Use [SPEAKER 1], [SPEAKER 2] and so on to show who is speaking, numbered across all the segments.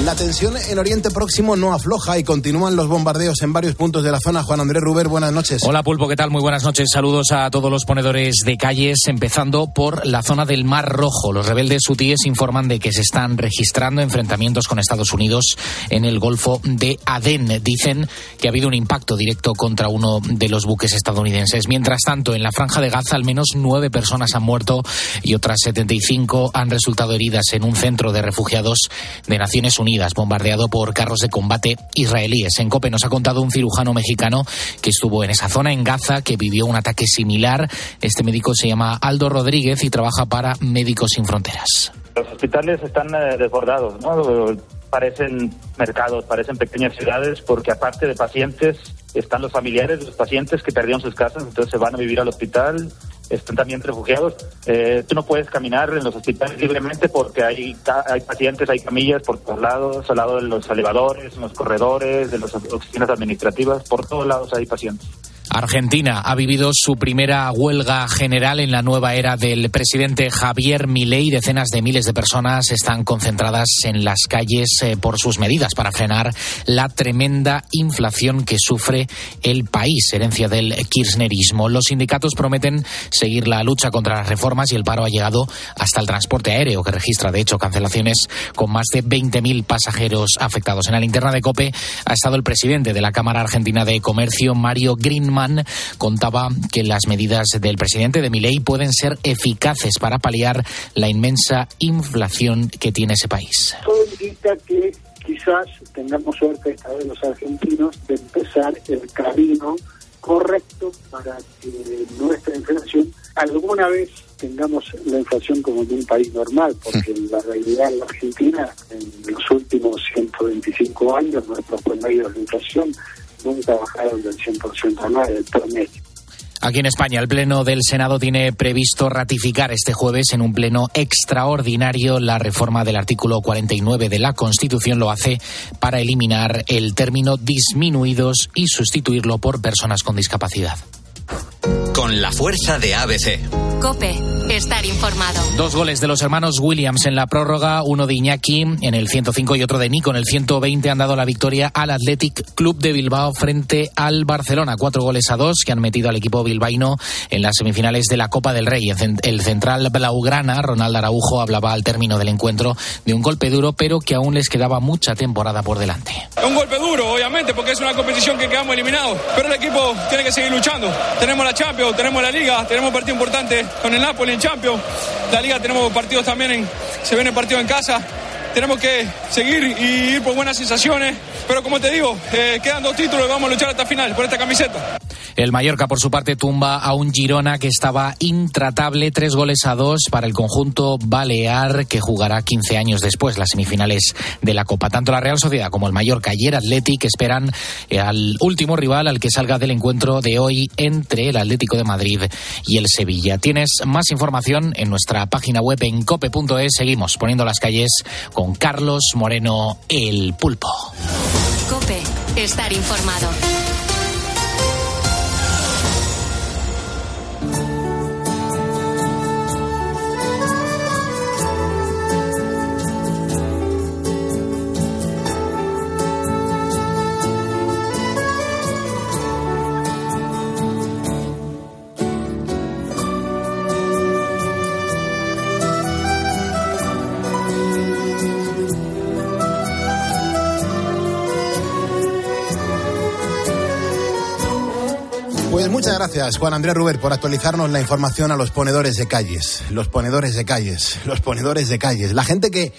[SPEAKER 1] La tensión en Oriente Próximo no afloja y continúan los bombardeos en varios puntos de la zona. Juan Andrés Ruber, buenas noches.
[SPEAKER 2] Hola Pulpo, ¿qué tal? Muy buenas noches. Saludos a todos los ponedores de calles, empezando por la zona del Mar Rojo. Los rebeldes hutíes informan de que se están registrando enfrentamientos con Estados Unidos en el Golfo de Adén. Dicen que ha habido un impacto directo contra uno de los buques estadounidenses. Mientras tanto, en la franja de Gaza al menos nueve personas han muerto y otras 75 han resultado heridas en un centro de refugiados de Naciones Unidas Unidas, bombardeado por carros de combate israelíes. En COPE nos ha contado un cirujano mexicano que estuvo en esa zona, en Gaza, que vivió un ataque similar. Este médico se llama Aldo Rodríguez y trabaja para Médicos Sin Fronteras.
[SPEAKER 3] Los hospitales están eh, desbordados, ¿no? Parecen mercados, parecen pequeñas ciudades, porque aparte de pacientes, están los familiares de los pacientes que perdieron sus casas, entonces se van a vivir al hospital están también refugiados. Eh, tú no puedes caminar en los hospitales libremente porque hay, hay pacientes, hay camillas por todos lados, al lado de los elevadores, en los corredores, de las oficinas administrativas, por todos lados hay pacientes.
[SPEAKER 2] Argentina ha vivido su primera huelga general en la nueva era del presidente Javier Milei. Decenas de miles de personas están concentradas en las calles eh, por sus medidas para frenar la tremenda inflación que sufre el país, herencia del kirchnerismo. Los sindicatos prometen seguir la lucha contra las reformas y el paro ha llegado hasta el transporte aéreo, que registra de hecho cancelaciones con más de 20.000 pasajeros afectados. En la linterna de COPE ha estado el presidente de la Cámara Argentina de Comercio, Mario Green contaba que las medidas del presidente de Milei pueden ser eficaces para paliar la inmensa inflación que tiene ese país.
[SPEAKER 4] Todo indica que quizás tengamos suerte esta vez los argentinos de empezar el camino correcto para que nuestra inflación alguna vez tengamos la inflación como en un país normal, porque la realidad en la Argentina, en los últimos 125 años, nuestros promedios de inflación nunca bajaron del 100% anual del.
[SPEAKER 2] Aquí en España, el Pleno del Senado tiene previsto ratificar este jueves en un pleno extraordinario la reforma del artículo 49 de la Constitución. Lo hace para eliminar el término disminuidos y sustituirlo por personas con discapacidad.
[SPEAKER 5] Con la fuerza de ABC.
[SPEAKER 6] Cope, estar informado.
[SPEAKER 2] Dos goles de los hermanos Williams en la prórroga, uno de Iñaki en el 105 y otro de Nico en el 120 han dado la victoria al Athletic Club de Bilbao frente al Barcelona. Cuatro goles a dos que han metido al equipo bilbaíno en las semifinales de la Copa del Rey. El central blaugrana, Ronald Araujo, hablaba al término del encuentro de un golpe duro, pero que aún les quedaba mucha temporada por delante.
[SPEAKER 7] Un golpe duro, obviamente, porque es una competición que quedamos eliminados, pero el equipo tiene que seguir luchando. Tenemos la Champions, tenemos la Liga, tenemos partido importante con el Napoli en Champions. La Liga tenemos partidos también, en, se viene partido en casa. Tenemos que seguir y ir por buenas sensaciones. Pero como te digo, eh, quedan dos títulos y vamos a luchar hasta final por esta camiseta.
[SPEAKER 2] El Mallorca, por su parte, tumba a un Girona que estaba intratable, tres goles a dos para el conjunto balear que jugará 15 años después las semifinales de la Copa. Tanto la Real Sociedad como el Mallorca y el Athletic esperan eh, al último rival al que salga del encuentro de hoy entre el Atlético de Madrid y el Sevilla. Tienes más información en nuestra página web en cope.es. Seguimos poniendo las calles con Carlos Moreno, el pulpo.
[SPEAKER 6] Cope, estar informado.
[SPEAKER 1] Muchas gracias, Juan Andrés Ruber, por actualizarnos la información a los ponedores de calles. Los ponedores de calles, los ponedores de calles. La gente que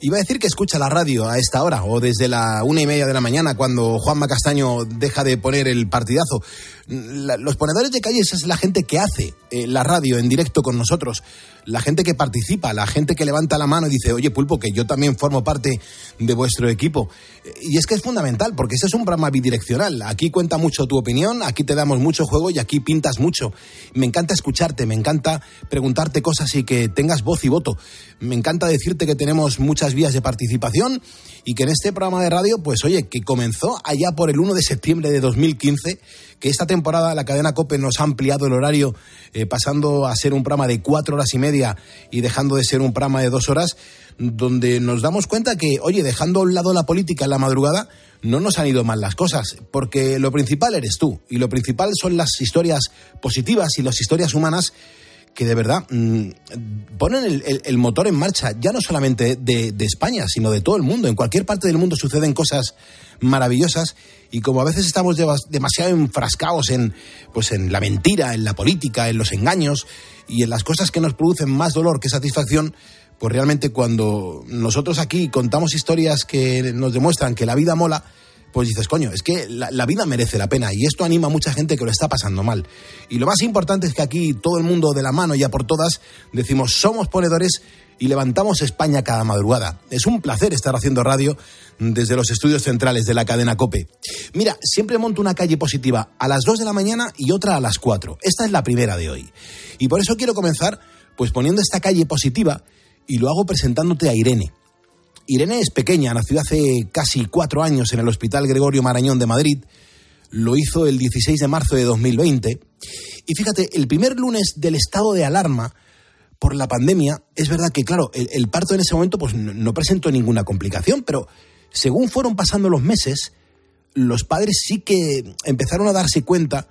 [SPEAKER 1] iba a decir que escucha la radio a esta hora o desde la una y media de la mañana cuando Juanma Castaño deja de poner el partidazo los ponedores de calles es la gente que hace eh, la radio en directo con nosotros, la gente que participa, la gente que levanta la mano y dice, oye Pulpo, que yo también formo parte de vuestro equipo. Y es que es fundamental, porque ese es un programa bidireccional. Aquí cuenta mucho tu opinión, aquí te damos mucho juego y aquí pintas mucho. Me encanta escucharte, me encanta preguntarte cosas y que tengas voz y voto. Me encanta decirte que tenemos muchas vías de participación y que en este programa de radio, pues oye, que comenzó allá por el 1 de septiembre de 2015, que esta temporada la cadena COPE nos ha ampliado el horario, eh, pasando a ser un programa de cuatro horas y media y dejando de ser un programa de dos horas, donde nos damos cuenta que, oye, dejando a un lado la política en la madrugada, no nos han ido mal las cosas, porque lo principal eres tú y lo principal son las historias positivas y las historias humanas que de verdad mm, ponen el, motor en marcha, ya no solamente de, de, España, sino de todo el mundo. En cualquier parte del mundo suceden cosas maravillosas y como a veces estamos demasiado enfrascados en, pues en la mentira, en la política, en los engaños y en las cosas que nos producen más dolor que satisfacción, pues realmente cuando nosotros aquí contamos historias que nos demuestran que la vida mola, pues dices, coño, es que la, vida merece la pena y esto anima a mucha gente que lo está pasando mal. Y lo más importante es que aquí todo el mundo de la mano, ya por todas, decimos, somos ponedores y levantamos España cada madrugada. Es un placer estar haciendo radio desde los estudios centrales de la cadena Cope. Mira, siempre monto una calle positiva a las 2 de la mañana y otra a las 4. Esta es la primera de hoy. Y por eso quiero comenzar pues poniendo esta calle positiva y lo hago presentándote a Irene. Irene es pequeña, nació hace casi cuatro años en el Hospital Gregorio Marañón de Madrid. Lo hizo el 16 de marzo de 2020. Y fíjate, el primer lunes del estado de alarma por la pandemia, es verdad que, claro, el, parto en ese momento pues, no, presentó ninguna complicación, pero según fueron pasando los meses, los padres sí que empezaron a darse cuenta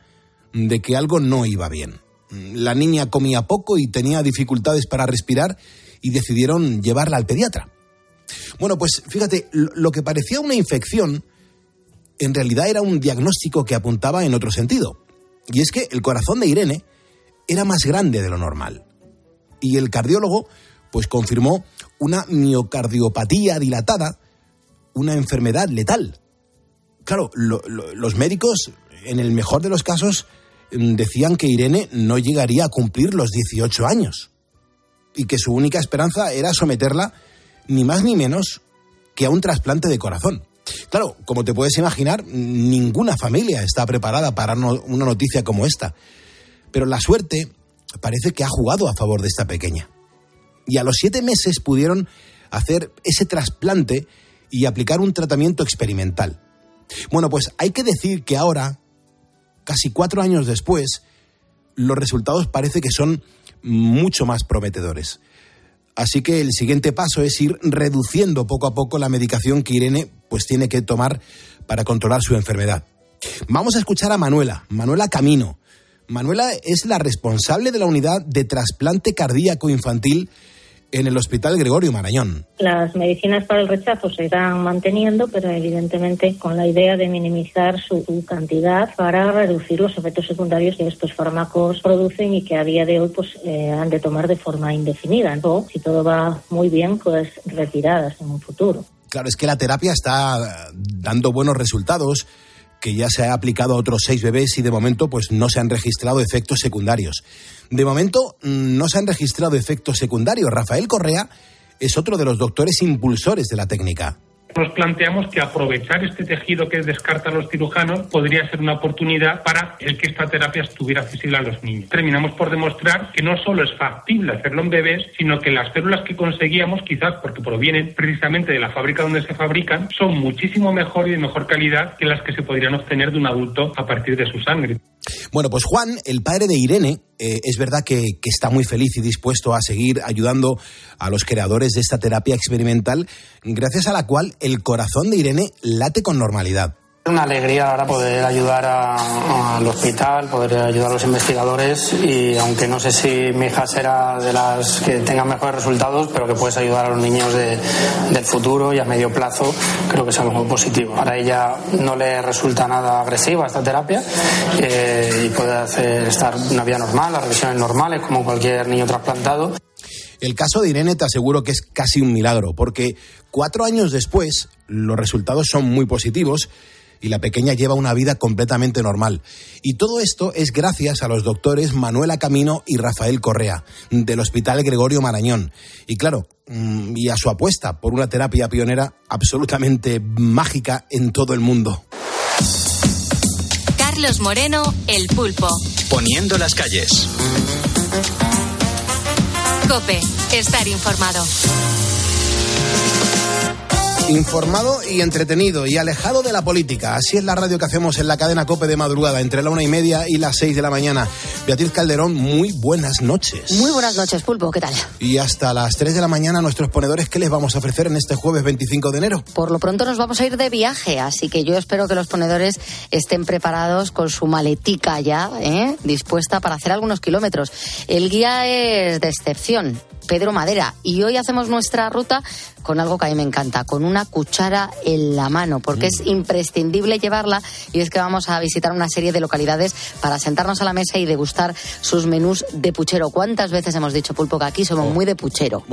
[SPEAKER 1] de que algo no iba bien. La niña comía poco y tenía dificultades para respirar y decidieron llevarla al pediatra. Bueno, pues fíjate, lo que parecía una infección en realidad era un diagnóstico que apuntaba en otro sentido. Y es que el corazón de Irene era más grande de lo normal. Y el cardiólogo pues confirmó una miocardiopatía dilatada, una enfermedad letal. Claro, los médicos, en el mejor de los casos, mm, decían que Irene no llegaría a cumplir los 18 años y que su única esperanza era someterla ni más ni menos que a un trasplante de corazón. Claro, como te puedes imaginar, ninguna familia está preparada para una noticia como esta. Pero la suerte parece que ha jugado a favor de esta pequeña. Y a los siete meses pudieron hacer ese trasplante y aplicar un tratamiento experimental. Bueno, pues hay que decir que ahora, casi cuatro años después, los resultados parece que son mucho más prometedores. Así que el siguiente paso es ir reduciendo poco a poco la medicación que Irene pues tiene que tomar para controlar su enfermedad. Vamos a escuchar a Manuela, Manuela Camino. Manuela es la responsable de la unidad de trasplante cardíaco infantil en el Hospital Gregorio Marañón.
[SPEAKER 8] Las medicinas para el rechazo se irán manteniendo, pero evidentemente con la idea de minimizar su cantidad para reducir los efectos secundarios que estos fármacos producen y que a día de hoy pues eh, han de tomar de forma indefinida. O, si todo va muy bien, pues retiradas en un futuro.
[SPEAKER 1] Claro, es que la terapia está dando buenos resultados que ya se ha aplicado a otros seis bebés y de momento pues no se han registrado efectos secundarios. De momento mm, no se han registrado efectos secundarios. Rafael Correa es otro de los doctores impulsores de la técnica.
[SPEAKER 9] Nos planteamos que aprovechar este tejido que descartan los cirujanos podría ser una oportunidad para el que esta terapia estuviera accesible a los niños. Terminamos por demostrar que no solo es factible hacerlo en bebés, sino que las células que conseguíamos, quizás porque provienen precisamente de la fábrica donde se fabrican, son muchísimo mejor y de mejor calidad que las que se podrían obtener de un adulto a partir de su sangre.
[SPEAKER 1] Bueno, pues Juan, el padre de Irene, eh, es verdad que, que, está muy feliz y dispuesto a seguir ayudando a los creadores de esta terapia experimental, gracias a la cual el corazón de Irene late con normalidad
[SPEAKER 10] una alegría ahora poder ayudar al hospital, poder ayudar a los investigadores y aunque no sé si mi hija será de las que tengan mejores resultados, pero que puedes ayudar a los niños del futuro y a medio plazo, creo que es algo positivo. Para ella no le resulta nada agresiva esta terapia eh, y puede hacer estar una vida normal, las revisiones normales como cualquier niño trasplantado.
[SPEAKER 1] El caso de Irene te aseguro que es casi un milagro, porque cuatro años después los resultados son muy positivos y la pequeña lleva una vida completamente normal. Y todo esto es gracias a los doctores Manuela Camino y Rafael Correa, del Hospital Gregorio Marañón. Y claro, mm, y a su apuesta por una terapia pionera absolutamente mágica en todo el mundo.
[SPEAKER 6] Carlos Moreno, El Pulpo.
[SPEAKER 5] Poniendo las calles.
[SPEAKER 6] Cope, estar informado.
[SPEAKER 1] Informado y entretenido y alejado de la política. Así es la radio que hacemos en la cadena Cope de madrugada, entre la una y media y las seis de la mañana. Beatriz Calderón, muy buenas noches.
[SPEAKER 11] Muy buenas noches, Pulpo, ¿qué tal?
[SPEAKER 1] Y hasta las tres de la mañana, nuestros ponedores, ¿qué les vamos a ofrecer en este jueves 25 de enero?
[SPEAKER 11] Por lo pronto nos vamos a ir de viaje, así que yo espero que los ponedores estén preparados con su maletica ya, ¿eh? dispuesta para hacer algunos kilómetros. El guía es de excepción. Pedro Madera. Y hoy hacemos nuestra ruta con algo que a mí me encanta, con una cuchara en la mano, porque es imprescindible llevarla y es que vamos a visitar una serie de localidades para sentarnos a la mesa y degustar sus menús de puchero. ¿Cuántas veces hemos dicho, Pulpo, que aquí somos muy de puchero?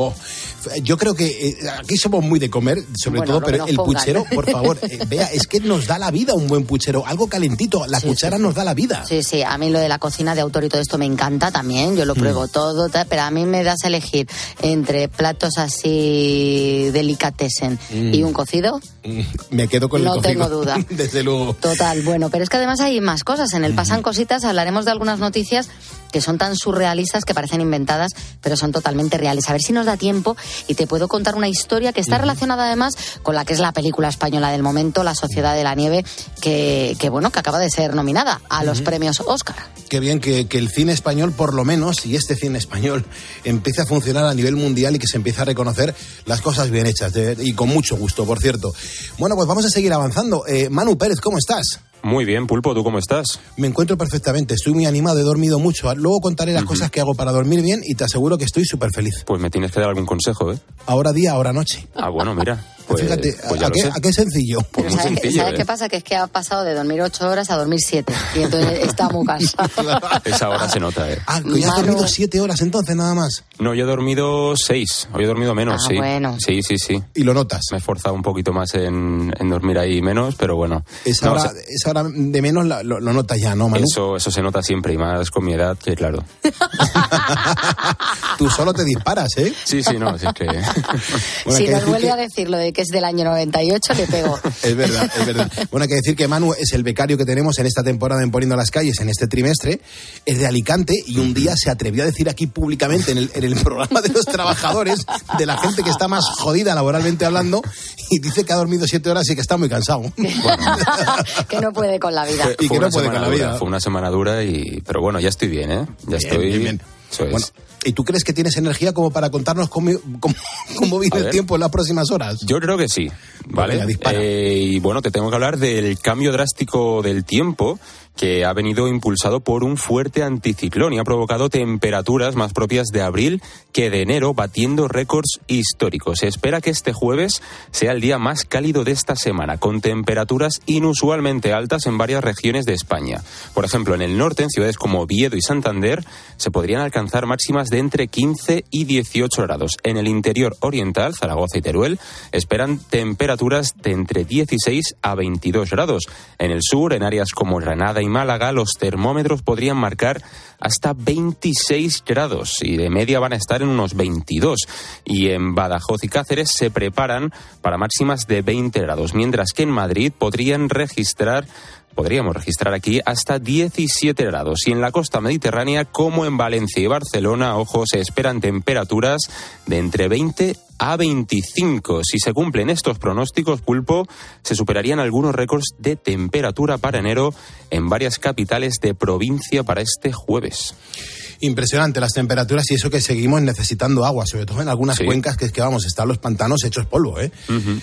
[SPEAKER 1] Yo creo que eh, aquí somos muy de comer, sobre todo, pero el puchero, por favor, eh, vea, es que nos da la vida un buen puchero, algo calentito, la cuchara nos da la vida.
[SPEAKER 11] Sí, sí, a mí lo de la cocina de autor y todo esto me encanta también, yo lo pruebo todo, pero a mí me das a elegir entre platos así delicatessen mm. y un cocido,
[SPEAKER 1] mm, me quedo con
[SPEAKER 11] no
[SPEAKER 1] el
[SPEAKER 11] cocido. No tengo duda.
[SPEAKER 1] Desde luego.
[SPEAKER 11] Total, bueno, pero es que además hay más cosas. En el Pasan Cositas hablaremos de algunas noticias que son tan surrealistas que parecen inventadas, pero son totalmente reales. A ver si nos da tiempo y te puedo contar una historia que está relacionada además con la que es la película española del momento, La Sociedad de la Nieve, que, bueno, que acaba de ser nominada a los premios Oscar.
[SPEAKER 1] Qué bien que, que, el cine español, por lo menos, y este cine español, empiece a funcionar a nivel mundial y que se empiece a reconocer las cosas bien hechas, y con mucho gusto, por cierto. Bueno, pues vamos a seguir avanzando. Eh, Manu Pérez, ¿cómo estás?
[SPEAKER 12] Muy bien, Pulpo, ¿tú cómo estás?
[SPEAKER 1] Me encuentro perfectamente, estoy muy animado, he dormido mucho. Luego contaré las cosas que hago para dormir bien y te aseguro que estoy súper feliz.
[SPEAKER 12] Pues me tienes que dar algún consejo, ¿eh?
[SPEAKER 1] Ahora día, ahora noche.
[SPEAKER 12] Ah, bueno, mira.
[SPEAKER 1] Pues, Fíjate, pues ¿a, qué, ¿a, qué, sencillo?
[SPEAKER 12] Pues
[SPEAKER 11] ¿sabes,
[SPEAKER 12] sencillo,
[SPEAKER 11] ¿sabes
[SPEAKER 12] ¿eh?
[SPEAKER 11] qué pasa? Que es que ha pasado de dormir ocho horas a dormir siete. Y entonces está muy cansado.
[SPEAKER 12] Esa hora se nota, ¿eh?
[SPEAKER 1] Ah, que ya has dormido siete horas entonces nada más.
[SPEAKER 12] No, yo he dormido seis. Hoy he dormido menos,
[SPEAKER 11] ah,
[SPEAKER 12] sí.
[SPEAKER 11] bueno.
[SPEAKER 12] Sí, sí, sí.
[SPEAKER 1] ¿Y lo notas?
[SPEAKER 12] Me he esforzado un poquito más en, en dormir ahí menos, pero bueno.
[SPEAKER 1] Esa,
[SPEAKER 12] No,
[SPEAKER 1] hora,
[SPEAKER 12] o sea,
[SPEAKER 1] esa hora de menos la- lo, lo notas ya, ¿no, Manu?
[SPEAKER 12] eso, eso se nota siempre y más con mi edad, que claro.
[SPEAKER 1] Tú solo te disparas, ¿eh?
[SPEAKER 12] Sí, sí, no, así que...
[SPEAKER 1] Bueno, hay
[SPEAKER 11] si nos vuelve
[SPEAKER 1] que-
[SPEAKER 11] a decir lo de que es del año 98, le pego.
[SPEAKER 1] Es verdad, es verdad. Bueno, hay que decir que Manu es el becario que tenemos en esta temporada en Poniendo las Calles, en este trimestre. Es de Alicante y un día se atrevió a decir aquí públicamente en el, en el programa de los trabajadores, de la gente que está más jodida laboralmente hablando, y dice que ha dormido siete horas y que está muy cansado.
[SPEAKER 11] que no puede con la vida.
[SPEAKER 12] Fue,
[SPEAKER 1] Y que no puede con la
[SPEAKER 12] dura,
[SPEAKER 1] vida.
[SPEAKER 12] Fue una semana dura, y, pero bueno, ya estoy bien, ¿eh? Ya
[SPEAKER 1] Bien,
[SPEAKER 12] estoy...
[SPEAKER 1] bien, bien.
[SPEAKER 12] Eso es.
[SPEAKER 1] Bueno, ¿y tú crees que tienes energía como para contarnos cómo, cómo, cómo viene el tiempo en las próximas horas?
[SPEAKER 12] Yo creo que sí, ¿vale?
[SPEAKER 1] venga, dispara.
[SPEAKER 12] Eh, y bueno, te tengo que hablar del cambio drástico del tiempo que ha venido impulsado por un fuerte anticiclón y ha provocado temperaturas más propias de abril que de enero, batiendo récords históricos. Se espera que este jueves sea el día más cálido de esta semana, con temperaturas inusualmente altas en varias regiones de España. Por ejemplo, en el norte, en ciudades como Oviedo y Santander, se podrían alcanzar máximas de entre 15 y 18 grados. En el interior oriental, Zaragoza y Teruel, esperan temperaturas de entre 16 a 22 grados. En el sur, en áreas como Granada Málaga, los termómetros podrían marcar hasta 26 grados y de media van a estar en unos 22. Y en Badajoz y Cáceres se preparan para máximas de 20 grados, mientras que en Madrid podrían registrar podríamos registrar aquí hasta 17 grados. Y en la costa mediterránea, como en Valencia y Barcelona, ojo, se esperan temperaturas de entre 20 a 25. Si se cumplen estos pronósticos, pulpo, se superarían algunos récords de temperatura para enero en varias capitales de provincia para este jueves.
[SPEAKER 1] Impresionante las temperaturas y eso que seguimos necesitando agua, sobre todo en algunas
[SPEAKER 12] Sí.
[SPEAKER 1] cuencas que es que vamos, están los pantanos hechos polvo, ¿eh?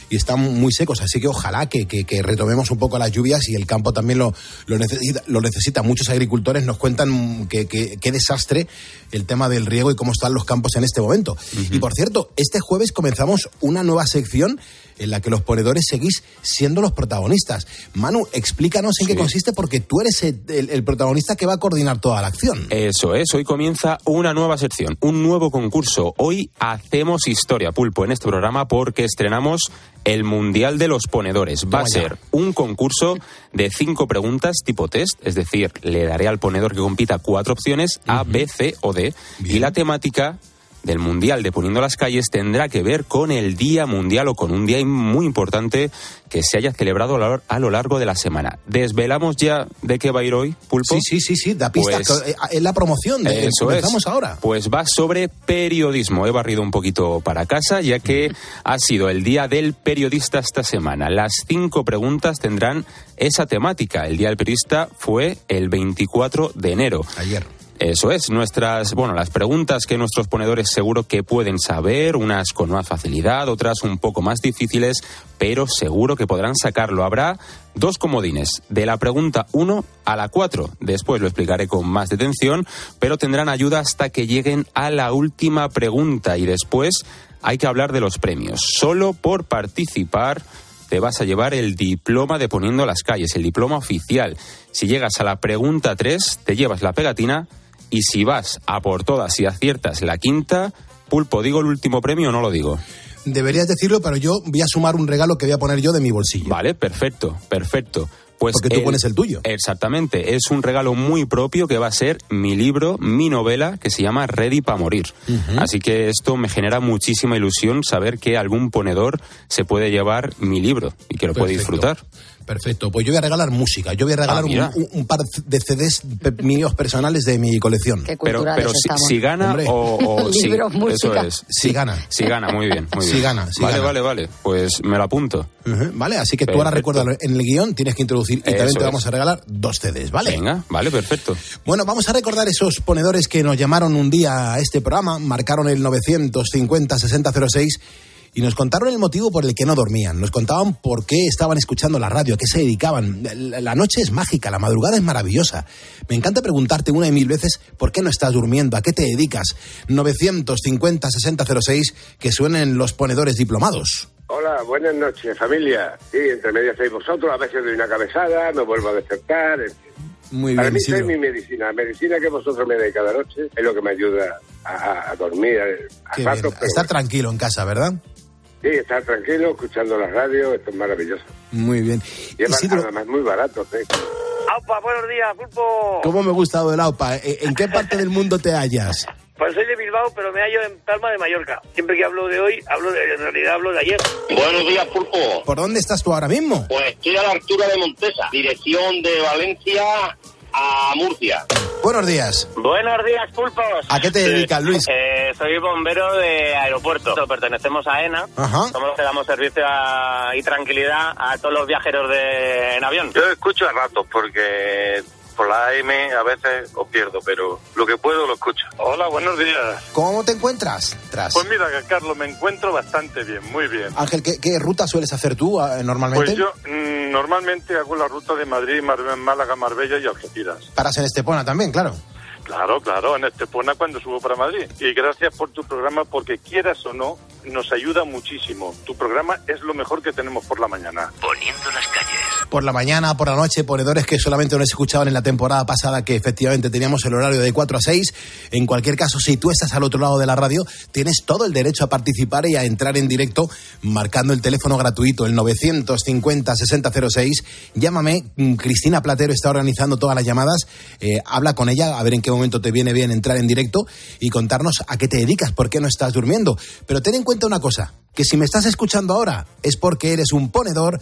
[SPEAKER 1] Y están muy secos, así que ojalá que, que- que retomemos un poco las lluvias y el campo también lo, lo necesita, lo necesita. Muchos agricultores nos cuentan que, que- qué desastre el tema del riego y cómo están los campos en este momento. Y por cierto, este jueves comenzamos una nueva sección en la que los ponedores seguís siendo los protagonistas. Manu, explícanos en qué consiste porque tú eres el- el- el protagonista que va a coordinar toda la acción.
[SPEAKER 12] Eso es, hoy comienza una nueva sección, un nuevo concurso. Hoy hacemos historia, Pulpo, en este programa porque estrenamos el Mundial de los Ponedores. Va a ser un concurso de cinco preguntas tipo test, es decir, le daré al ponedor que compita cuatro opciones, A, B, C o D, y la temática del Mundial de Poniendo las Calles tendrá que ver con el Día Mundial o con un día muy importante que se haya celebrado a lo largo de la semana. ¿Desvelamos ya de qué va a ir hoy, Pulpo?
[SPEAKER 1] Sí, sí, sí, sí, da pista. Pues, eh, es la promoción de
[SPEAKER 12] eso
[SPEAKER 1] comenzamos ahora.
[SPEAKER 12] Pues va sobre periodismo. He barrido un poquito para casa ya que ha sido el Día del Periodista esta semana. Las cinco preguntas tendrán esa temática. El Día del Periodista fue el 24 de enero.
[SPEAKER 1] Ayer.
[SPEAKER 12] Eso es, nuestras, bueno, las preguntas que nuestros ponedores seguro que pueden saber, unas con más facilidad, otras un poco más difíciles, pero seguro que podrán sacarlo. Habrá dos comodines, de la pregunta 1 a la 4. Después lo explicaré con más detención, pero tendrán ayuda hasta que lleguen a la última pregunta y después hay que hablar de los premios. Solo por participar te vas a llevar el diploma de poniendo las calles, el diploma oficial. Si llegas a la pregunta 3, te llevas la pegatina y si vas a por todas y aciertas la quinta, Pulpo, ¿digo el último premio o no lo digo?
[SPEAKER 1] Deberías decirlo, pero yo voy a sumar un regalo que voy a poner yo de mi bolsillo.
[SPEAKER 12] Vale, perfecto, perfecto. Pues
[SPEAKER 1] Porque tú pones el tuyo.
[SPEAKER 12] Exactamente. Es un regalo muy propio que va a ser mi libro, mi novela, que se llama Ready para morir. Así que esto me genera muchísima ilusión saber que algún ponedor se puede llevar mi libro y que lo puede disfrutar.
[SPEAKER 1] Perfecto, pues yo voy a regalar música, yo voy a regalar ah, un, par de CDs míos personales de mi colección.
[SPEAKER 12] pero pero si, gana o, si, eso es.
[SPEAKER 1] Si gana.
[SPEAKER 12] Si gana, muy bien, muy bien.
[SPEAKER 1] Si gana,
[SPEAKER 12] vale, vale, vale, pues me lo apunto.
[SPEAKER 1] vale, así que tú ahora recuerda en el guion tienes que introducir y también te vamos a regalar dos CDs, ¿vale?
[SPEAKER 12] Venga, vale, perfecto.
[SPEAKER 1] Bueno, vamos a recordar esos ponedores que nos llamaron un día a este programa, marcaron el 950 6006 y nos contaron el motivo por el que no dormían, nos contaban por qué estaban escuchando la radio, a qué se dedicaban. La noche es mágica, la madrugada es maravillosa. Me encanta preguntarte una y mil veces por qué no estás durmiendo, a qué te dedicas. 950-6006, que suenen los ponedores diplomados.
[SPEAKER 13] Hola, buenas noches, familia. Sí, entre medias hay vosotros, a veces doy una cabezada, me vuelvo a despertar.
[SPEAKER 1] Muy bien,
[SPEAKER 13] Para mí es mi medicina. La medicina que vosotros me dais cada noche es lo que me ayuda a, dormir. A,
[SPEAKER 1] Estar tranquilo en casa, ¿verdad?
[SPEAKER 13] Sí, estar tranquilo, escuchando la radio, esto es maravilloso.
[SPEAKER 1] Muy bien.
[SPEAKER 13] Y es además muy barato. ¿sí?
[SPEAKER 14] Aupa, buenos días, Pulpo.
[SPEAKER 1] ¿Cómo me ha gustado el Aupa? ¿E-, ¿En qué parte del mundo te hallas?
[SPEAKER 14] Pues soy de Bilbao, pero me hallo en Palma de Mallorca. Siempre que hablo de hoy, hablo de, en realidad hablo de ayer.
[SPEAKER 15] Buenos días, Pulpo.
[SPEAKER 1] ¿Por dónde estás tú ahora mismo?
[SPEAKER 15] Pues estoy a la altura de Montesa, dirección de Valencia a Murcia.
[SPEAKER 1] Buenos días.
[SPEAKER 14] Buenos días, pulpos.
[SPEAKER 1] ¿A qué te dedicas, Luis?
[SPEAKER 14] Eh, soy bombero de aeropuerto. Pertenecemos a ENA. Somos los que damos servicio y tranquilidad a todos los viajeros de, en avión.
[SPEAKER 16] Yo escucho a ratos porque por la AM a veces os pierdo, pero lo que puedo lo escucho.
[SPEAKER 17] Hola, buenos días.
[SPEAKER 1] ¿Cómo te encuentras? Tras?
[SPEAKER 17] Pues mira, Carlos, me encuentro bastante bien, muy bien.
[SPEAKER 1] Ángel, ¿qué, ruta sueles hacer tú ah, normalmente?
[SPEAKER 17] Pues yo mm, normalmente hago la ruta de Madrid, Málaga, Marbella y Algeciras.
[SPEAKER 1] Paras en Estepona también, claro.
[SPEAKER 17] Claro, claro, en Estepona cuando subo para Madrid. Y gracias por tu programa porque quieras o no, nos ayuda muchísimo. Tu programa es lo mejor que tenemos por la mañana.
[SPEAKER 5] Poniendo las calles.
[SPEAKER 1] Por la mañana, por la noche, ponedores que solamente nos escuchaban en la temporada pasada, que efectivamente teníamos el horario de 4 a 6. En cualquier caso, si tú estás al otro lado de la radio, tienes todo el derecho a participar y a entrar en directo marcando el teléfono gratuito, el 950-6006. Llámame, mm, Cristina Platero está organizando todas las llamadas. Eh, habla con ella a ver en qué momento te viene bien entrar en directo y contarnos a qué te dedicas, por qué no estás durmiendo. Pero ten en cuenta una cosa, que si me estás escuchando ahora es porque eres un ponedor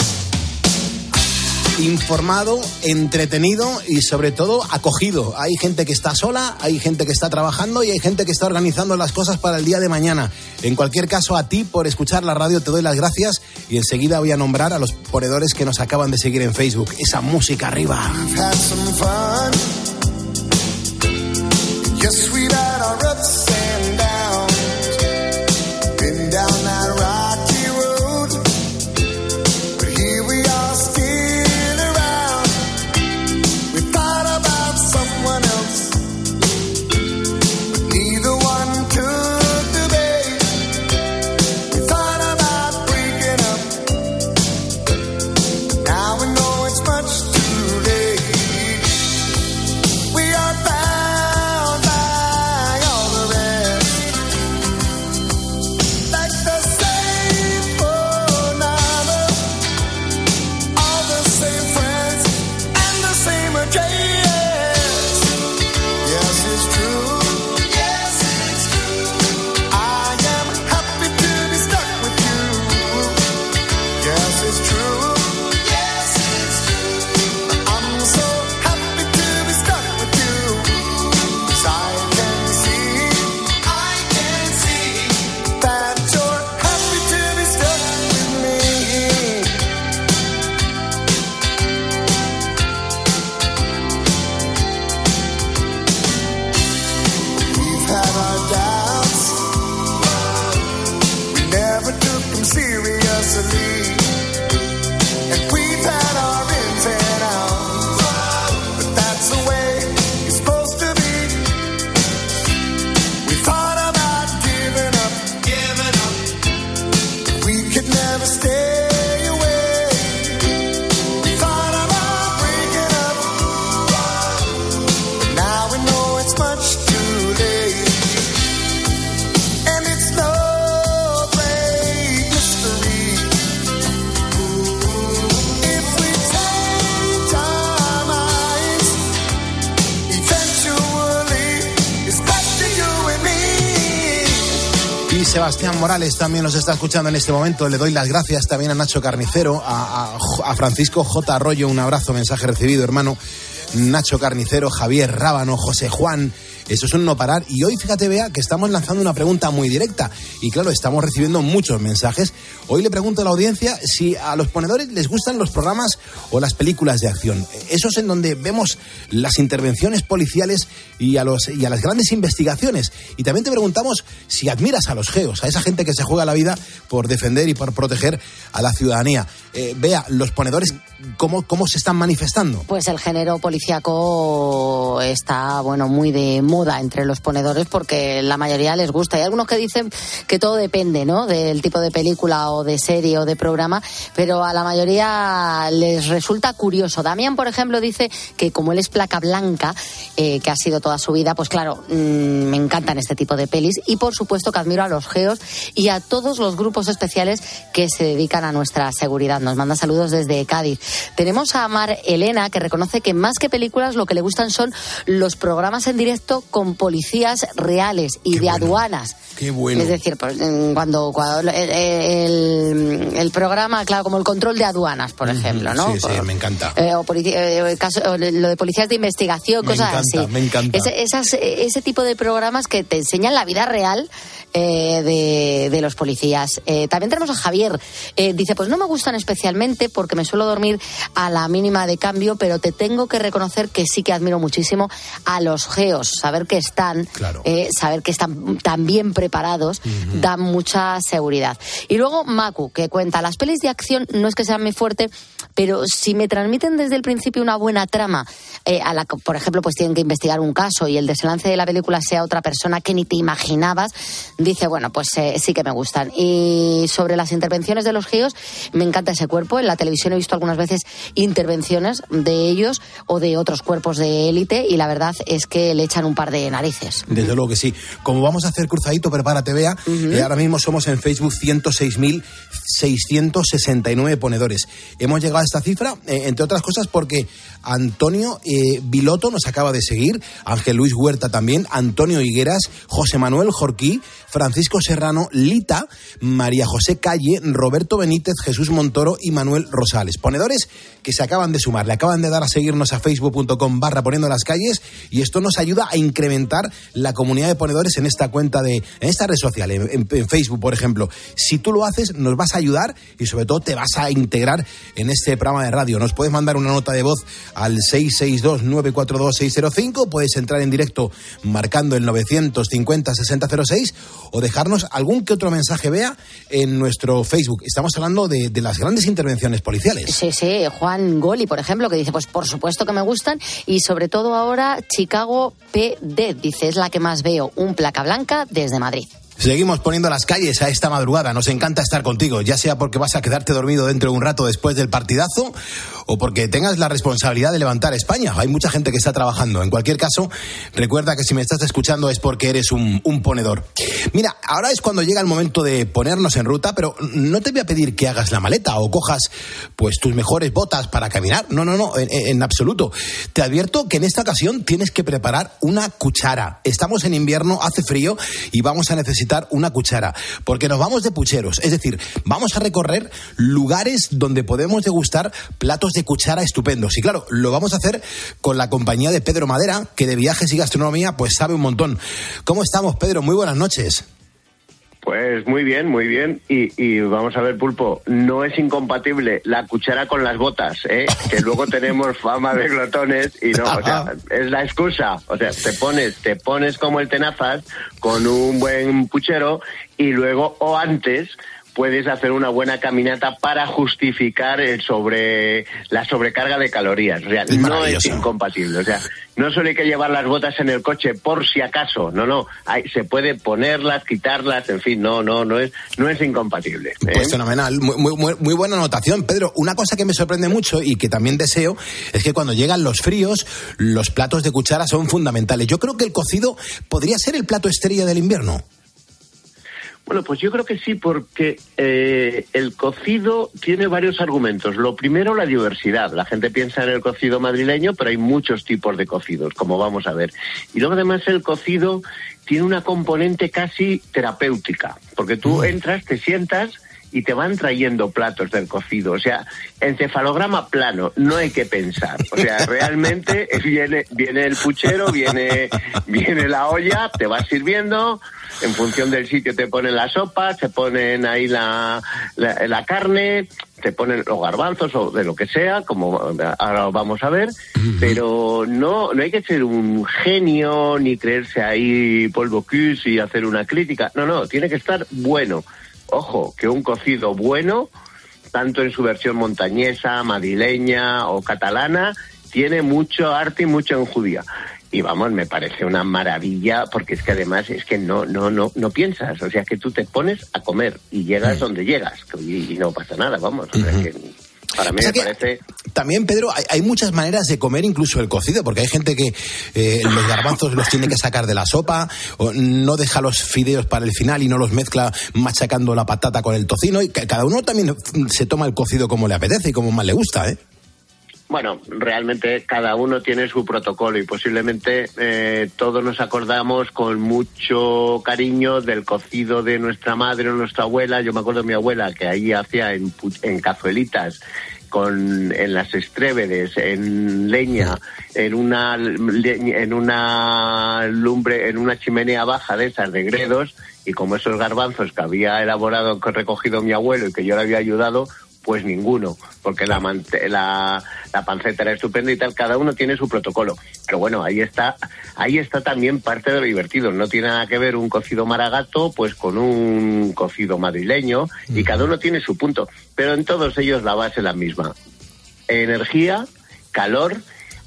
[SPEAKER 6] Informado,
[SPEAKER 1] entretenido y sobre todo acogido. Hay gente que está sola, hay gente que está trabajando y hay gente que está organizando las cosas para el día de mañana. En cualquier caso, a ti por escuchar la radio te doy las gracias y enseguida voy a nombrar a los ponedores que nos acaban de seguir en Facebook. Esa música arriba. Sebastián Morales también nos está escuchando en este momento. Le doy las gracias también a Nacho Carnicero, a, a Francisco J. Arroyo. Un abrazo, mensaje recibido, hermano. Nacho Carnicero, Javier Rábano, José Juan, eso es un no parar. Y hoy, fíjate, vea que estamos lanzando una pregunta muy directa. Y claro, estamos recibiendo muchos mensajes. Hoy le pregunto a la audiencia si a los ponedores les gustan los programas o las películas de acción. Esos en donde vemos las intervenciones policiales y a, los, y a las grandes investigaciones. Y también te preguntamos si admiras a los geos, a esa gente que se juega la vida por defender y por proteger a la ciudadanía. Eh, vea, los ponedores, ¿cómo, ¿cómo se están manifestando?
[SPEAKER 11] Pues el género policíaco está, bueno, muy de moda entre los ponedores porque la mayoría les gusta. Hay algunos que dicen que todo depende, ¿no? Del tipo de película o de serie o de programa, pero a la mayoría les resulta curioso. Damián, por ejemplo, dice que como él es placa blanca, eh, que ha sido toda su vida, pues claro, mm, me encantan este tipo de pelis y por supuesto que admiro a los geos y a todos los grupos especiales que se dedican a nuestra seguridad. Nos manda saludos desde Cádiz. Tenemos a Mar Elena que reconoce que más que películas lo que le gustan son los programas en directo con policías reales y de aduanas.
[SPEAKER 1] Qué bueno.
[SPEAKER 11] Es decir, pues, cuando, cuando el, programa, claro, como el control de aduanas, por ejemplo, ¿no?
[SPEAKER 1] Sí, sí, me encanta.
[SPEAKER 11] Eh, o, eh, lo de policías de investigación, cosas
[SPEAKER 1] así. Me encanta.
[SPEAKER 11] Ese, ese tipo de programas que te enseñan la vida real eh, de, de, los policías. también tenemos a Javier. dice, pues no me gustan especialmente porque me suelo dormir a la mínima de cambio, pero te tengo que reconocer que sí que admiro muchísimo a los geos. Saber que están, saber que están tan bien preparados, da mucha seguridad. Y luego Maku, que cuenta, las pelis de acción no es que sean muy fuerte, pero si me transmiten desde el principio una buena trama, eh, a la por ejemplo, pues tienen que investigar un caso y el desenlace de la película sea otra persona que ni te imaginabas, dice, bueno, pues eh, sí que me gustan. Y sobre las intervenciones de los geos, me encanta ese cuerpo. En la televisión he visto algunas veces intervenciones de ellos o de otros cuerpos de élite y la verdad es que le echan un par de narices.
[SPEAKER 1] Desde luego que sí. Como vamos a hacer cruzadito, prepárate, vea. Eh, ahora mismo somos en Facebook 106.669 ponedores. Hemos llegado a esta cifra, eh, entre otras cosas, porque Antonio eh, Viloto nos acaba de seguir, Ángel Luis Huerta también, Antonio Higueras, José Manuel Jorquí, Francisco Serrano, Lita, María José Calle, Roberto Benítez, Jesús Montoro y Manuel Rosales. Ponedores que se acaban de sumar, le acaban de dar a seguirnos a facebook.com barra poniendo las calles y esto nos ayuda a incrementar la comunidad de ponedores en esta cuenta de, en esta red social, en, Facebook, por ejemplo. Si tú lo haces, nos vas a ayudar y sobre todo te vas a integrar en este programa de radio. Nos puedes mandar una nota de voz al 662-942-605, puedes entrar en directo marcando el 950-6006 o dejarnos algún que otro mensaje vea en nuestro Facebook. Estamos hablando de, las grandes intervenciones policiales.
[SPEAKER 11] Sí, sí, Juan Goli, por ejemplo, que dice, pues por supuesto que me gustan y sobre todo ahora Chicago PD, dice, es la que más veo, un placa blanca desde Madrid.
[SPEAKER 1] Seguimos poniendo las calles a esta madrugada. Nos encanta estar contigo, ya sea porque vas a quedarte dormido dentro de un rato después del partidazo o porque tengas la responsabilidad de levantar España. Hay mucha gente que está trabajando. En cualquier caso, recuerda que si me estás escuchando es porque eres un, ponedor. Mira, ahora es cuando llega el momento de ponernos en ruta, pero no te voy a pedir que hagas la maleta o cojas pues tus mejores botas para caminar. No, no, no, en, en absoluto. Te advierto que en esta ocasión tienes que preparar una cuchara. Estamos en invierno, hace frío y vamos a necesitar una cuchara, porque nos vamos de pucheros, es decir, vamos a recorrer lugares donde podemos degustar platos de cuchara estupendos. Y claro, lo vamos a hacer con la compañía de Pedro Madera, que de viajes y gastronomía pues sabe un montón. ¿Cómo estamos, Pedro? Muy buenas noches.
[SPEAKER 15] Pues muy bien, muy bien. Y, vamos a ver, Pulpo, no es incompatible la cuchara con las botas, ¿eh? que luego tenemos fama de glotones y no, o sea, es la excusa. O sea, te pones, te pones como el tenazas con un buen puchero y luego o antes puedes hacer una buena caminata para justificar el sobre la sobrecarga de calorías. no es incompatible. O sea, no solo hay que llevar las botas en el coche por si acaso. No, no. Hay, se puede ponerlas, quitarlas, en fin, no, no, no es, no es incompatible.
[SPEAKER 1] ¿eh? Pues fenomenal. Muy, muy, muy buena anotación, Pedro. Una cosa que me sorprende mucho y que también deseo es que cuando llegan los fríos, los platos de cuchara son fundamentales. Yo creo que el cocido podría ser el plato estrella del invierno.
[SPEAKER 15] Bueno, pues yo creo que sí, porque eh, el cocido tiene varios argumentos. Lo primero, la diversidad. La gente piensa en el cocido madrileño, pero hay muchos tipos de cocidos, como vamos a ver. Y luego además el cocido tiene una componente casi terapéutica, porque tú
[SPEAKER 1] Mm.
[SPEAKER 15] entras, te sientas y te van trayendo platos del cocido. O sea, encefalograma plano, no hay que pensar. O sea, realmente viene, viene el puchero, viene, viene la olla, te va sirviendo, en función del sitio te ponen la sopa, te ponen ahí la, la, la carne, te ponen los garbanzos o de lo que sea, como ahora vamos a ver, pero no, no hay que ser un genio ni creerse ahí polvo y hacer una crítica. No, no, tiene que estar bueno. Ojo, que un cocido bueno, tanto en su versión montañesa, madrileña o catalana, tiene mucho arte y mucha enjudía. Y vamos, me parece una maravilla porque es que además es que no no no no piensas, o sea que tú te pones a comer y llegas donde llegas y, y no pasa nada, vamos. O sea que para mí
[SPEAKER 1] O sea
[SPEAKER 15] me
[SPEAKER 1] que
[SPEAKER 15] parece
[SPEAKER 1] También, Pedro, hay, hay muchas maneras de comer incluso el cocido, porque hay gente que eh, los garbanzos los tiene que sacar de la sopa, o no deja los fideos para el final y no los mezcla machacando la patata con el tocino, y ca- cada uno también se toma el cocido como le apetece y como más le gusta, ¿eh?
[SPEAKER 15] Bueno, realmente cada uno tiene su protocolo y posiblemente eh, todos nos acordamos con mucho cariño del cocido de nuestra madre o nuestra abuela. Yo me acuerdo de mi abuela que ahí hacía en, en cazuelitas con en las estrébedes, en leña, en una en una lumbre, en una chimenea baja de esas de gredos y como esos garbanzos que había elaborado, que recogido mi abuelo y que yo le había ayudado, pues ninguno, porque la, la, la panceta era estupenda y tal, cada uno tiene su protocolo. Pero bueno, ahí está, ahí está también parte de lo divertido. No tiene nada que ver un cocido maragato pues con un cocido madrileño y cada uno tiene su punto. Pero en todos ellos la base es la misma. Energía, calor,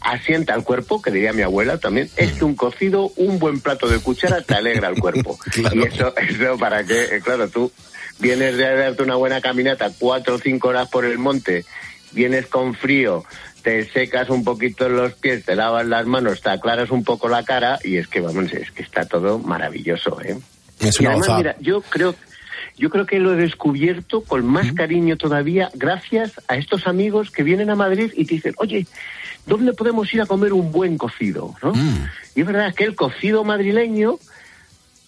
[SPEAKER 15] asienta al cuerpo, que diría mi abuela también, es que un cocido, un buen plato de cuchara te alegra el cuerpo. Y eso, eso para que, eh, claro, tú vienes de darte una buena caminata, cuatro o cinco horas por el monte, vienes con frío, te secas un poquito los pies, te lavas las manos, te aclaras un poco la cara y es que, vamos, es que está todo maravilloso, ¿eh?
[SPEAKER 1] Es una
[SPEAKER 15] además, mira, yo creo, yo creo que lo he descubierto con más cariño todavía gracias a estos amigos que vienen a Madrid y te dicen, oye, ¿dónde podemos ir a comer un buen cocido? ¿no? Y es verdad que el cocido madrileño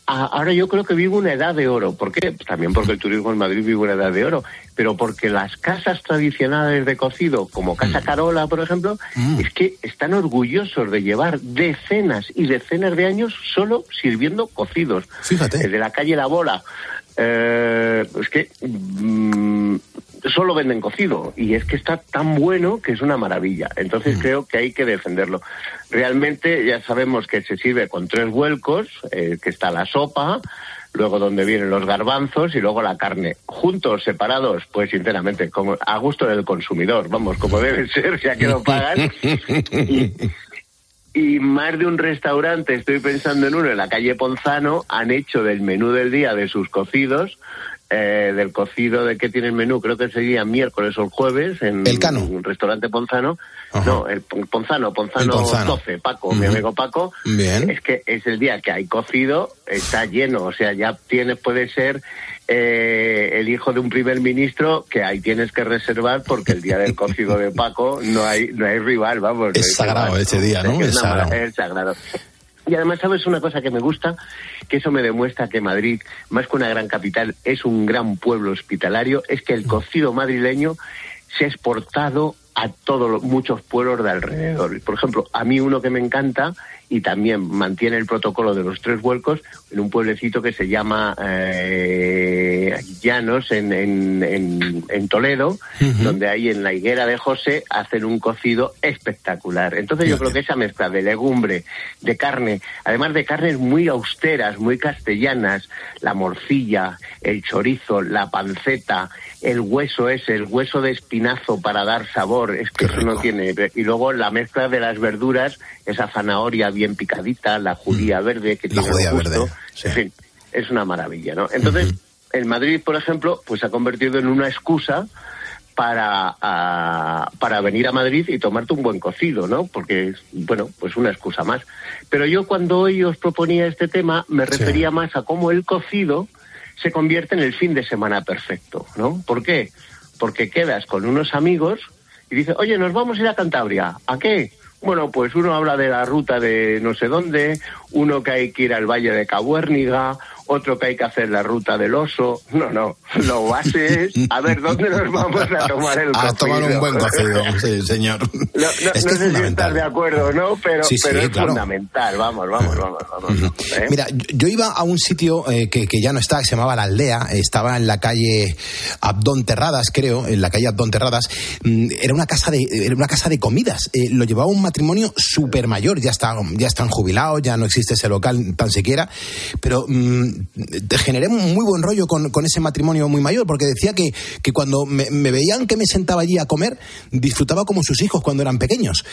[SPEAKER 15] ahora yo creo que vive una edad de oro. ¿Por qué? Pues también porque el turismo en Madrid vive una edad de oro, pero porque las casas tradicionales de cocido, como Casa Carola, por ejemplo, es que están orgullosos de llevar decenas y decenas de años solo sirviendo cocidos.
[SPEAKER 1] Fíjate.
[SPEAKER 15] El de la calle La Bola. Eh, es que mm, solo venden cocido y es que está tan bueno que es una maravilla. Entonces creo que hay que defenderlo. Realmente ya sabemos que se sirve con tres vuelcos, eh, que está la sopa, luego donde vienen los garbanzos y luego la carne. Juntos, separados, pues sinceramente, como a gusto del consumidor, vamos, como debe ser, ya que lo pagan. Y, y más de un restaurante, estoy pensando en uno en la calle Ponzano, han hecho del menú del día de sus cocidos, eh, del cocido de que tiene el menú, creo que sería miércoles o el jueves en
[SPEAKER 1] El Cano.
[SPEAKER 15] un restaurante Ponzano. No, el Pon- Ponzano, Ponzano,
[SPEAKER 1] El Ponzano.
[SPEAKER 15] 12, Paco, mi amigo Paco.
[SPEAKER 1] Bien.
[SPEAKER 15] Es que es el día que hay cocido, está lleno, o sea, ya tienes, puede ser eh, el hijo de un primer ministro que ahí tienes que reservar porque el día del cocido de Paco no hay, no hay rival, vamos.
[SPEAKER 1] Es sagrado
[SPEAKER 15] rival.
[SPEAKER 1] ese día, ¿no? Es sagrado.
[SPEAKER 15] es sagrado. Y además, ¿sabes una cosa que me gusta? Que eso me demuestra que Madrid, más que una gran capital, es un gran pueblo hospitalario, es que el cocido madrileño se ha exportado a todos los, muchos pueblos de alrededor. Y, Por ejemplo, a mí uno que me encanta y también mantiene el protocolo de los tres vuelcos en un pueblecito que se llama eh, Llanos en, en, en- en Toledo, donde ahí en la higuera de José hacen un cocido espectacular. Entonces yo creo que esa mezcla de legumbre, de carne, además de carnes muy austeras, muy castellanas, la morcilla, el chorizo, la panceta, el hueso ese, el hueso de espinazo para dar sabor, es que eso no tiene. Y luego la mezcla de las verduras, esa zanahoria bien picadita, la judía verde que
[SPEAKER 1] La
[SPEAKER 15] tiene
[SPEAKER 1] judía
[SPEAKER 15] gusto.
[SPEAKER 1] verde,
[SPEAKER 15] En fin, es una maravilla, ¿no? Entonces, el Madrid, por ejemplo, pues se ha convertido en una excusa para, ah, para venir a Madrid y tomarte un buen cocido, ¿no? Porque es, bueno, pues una excusa más. Pero yo cuando hoy os proponía este tema me refería más a cómo el cocido se convierte en el fin de semana perfecto, ¿no? ¿Por qué? Porque quedas con unos amigos y dices, oye, nos vamos a ir a Cantabria. ¿A qué? Bueno, pues uno habla de la ruta de no sé dónde, uno que hay que ir al Valle de Cabuérniga, otro que hay que hacer la ruta del oso. No, no, lo base es a ver dónde nos vamos a tomar el cocido.
[SPEAKER 1] A tomar un buen cocido, sí, señor.
[SPEAKER 15] No, no, sé si estás de acuerdo no, pero, pero es fundamental. Vamos, vamos, vamos. vamos ¿eh?
[SPEAKER 1] Mira, yo iba a un sitio eh, que, que, ya no está, que se llamaba La Aldea, estaba en la calle Abdón Terradas, creo, en la calle Abdón Terradas. Mm, era una casa de, era una casa de comidas. Eh, lo llevaba un matrimonio súper mayor, ya, está, ya están jubilados, ya no existe ese local tan siquiera, pero mm, te generé muy buen rollo con, con, ese matrimonio muy mayor, porque decía que, que cuando me, veían que me sentaba allí a comer, disfrutaba como sus hijos cuando eran pequeños.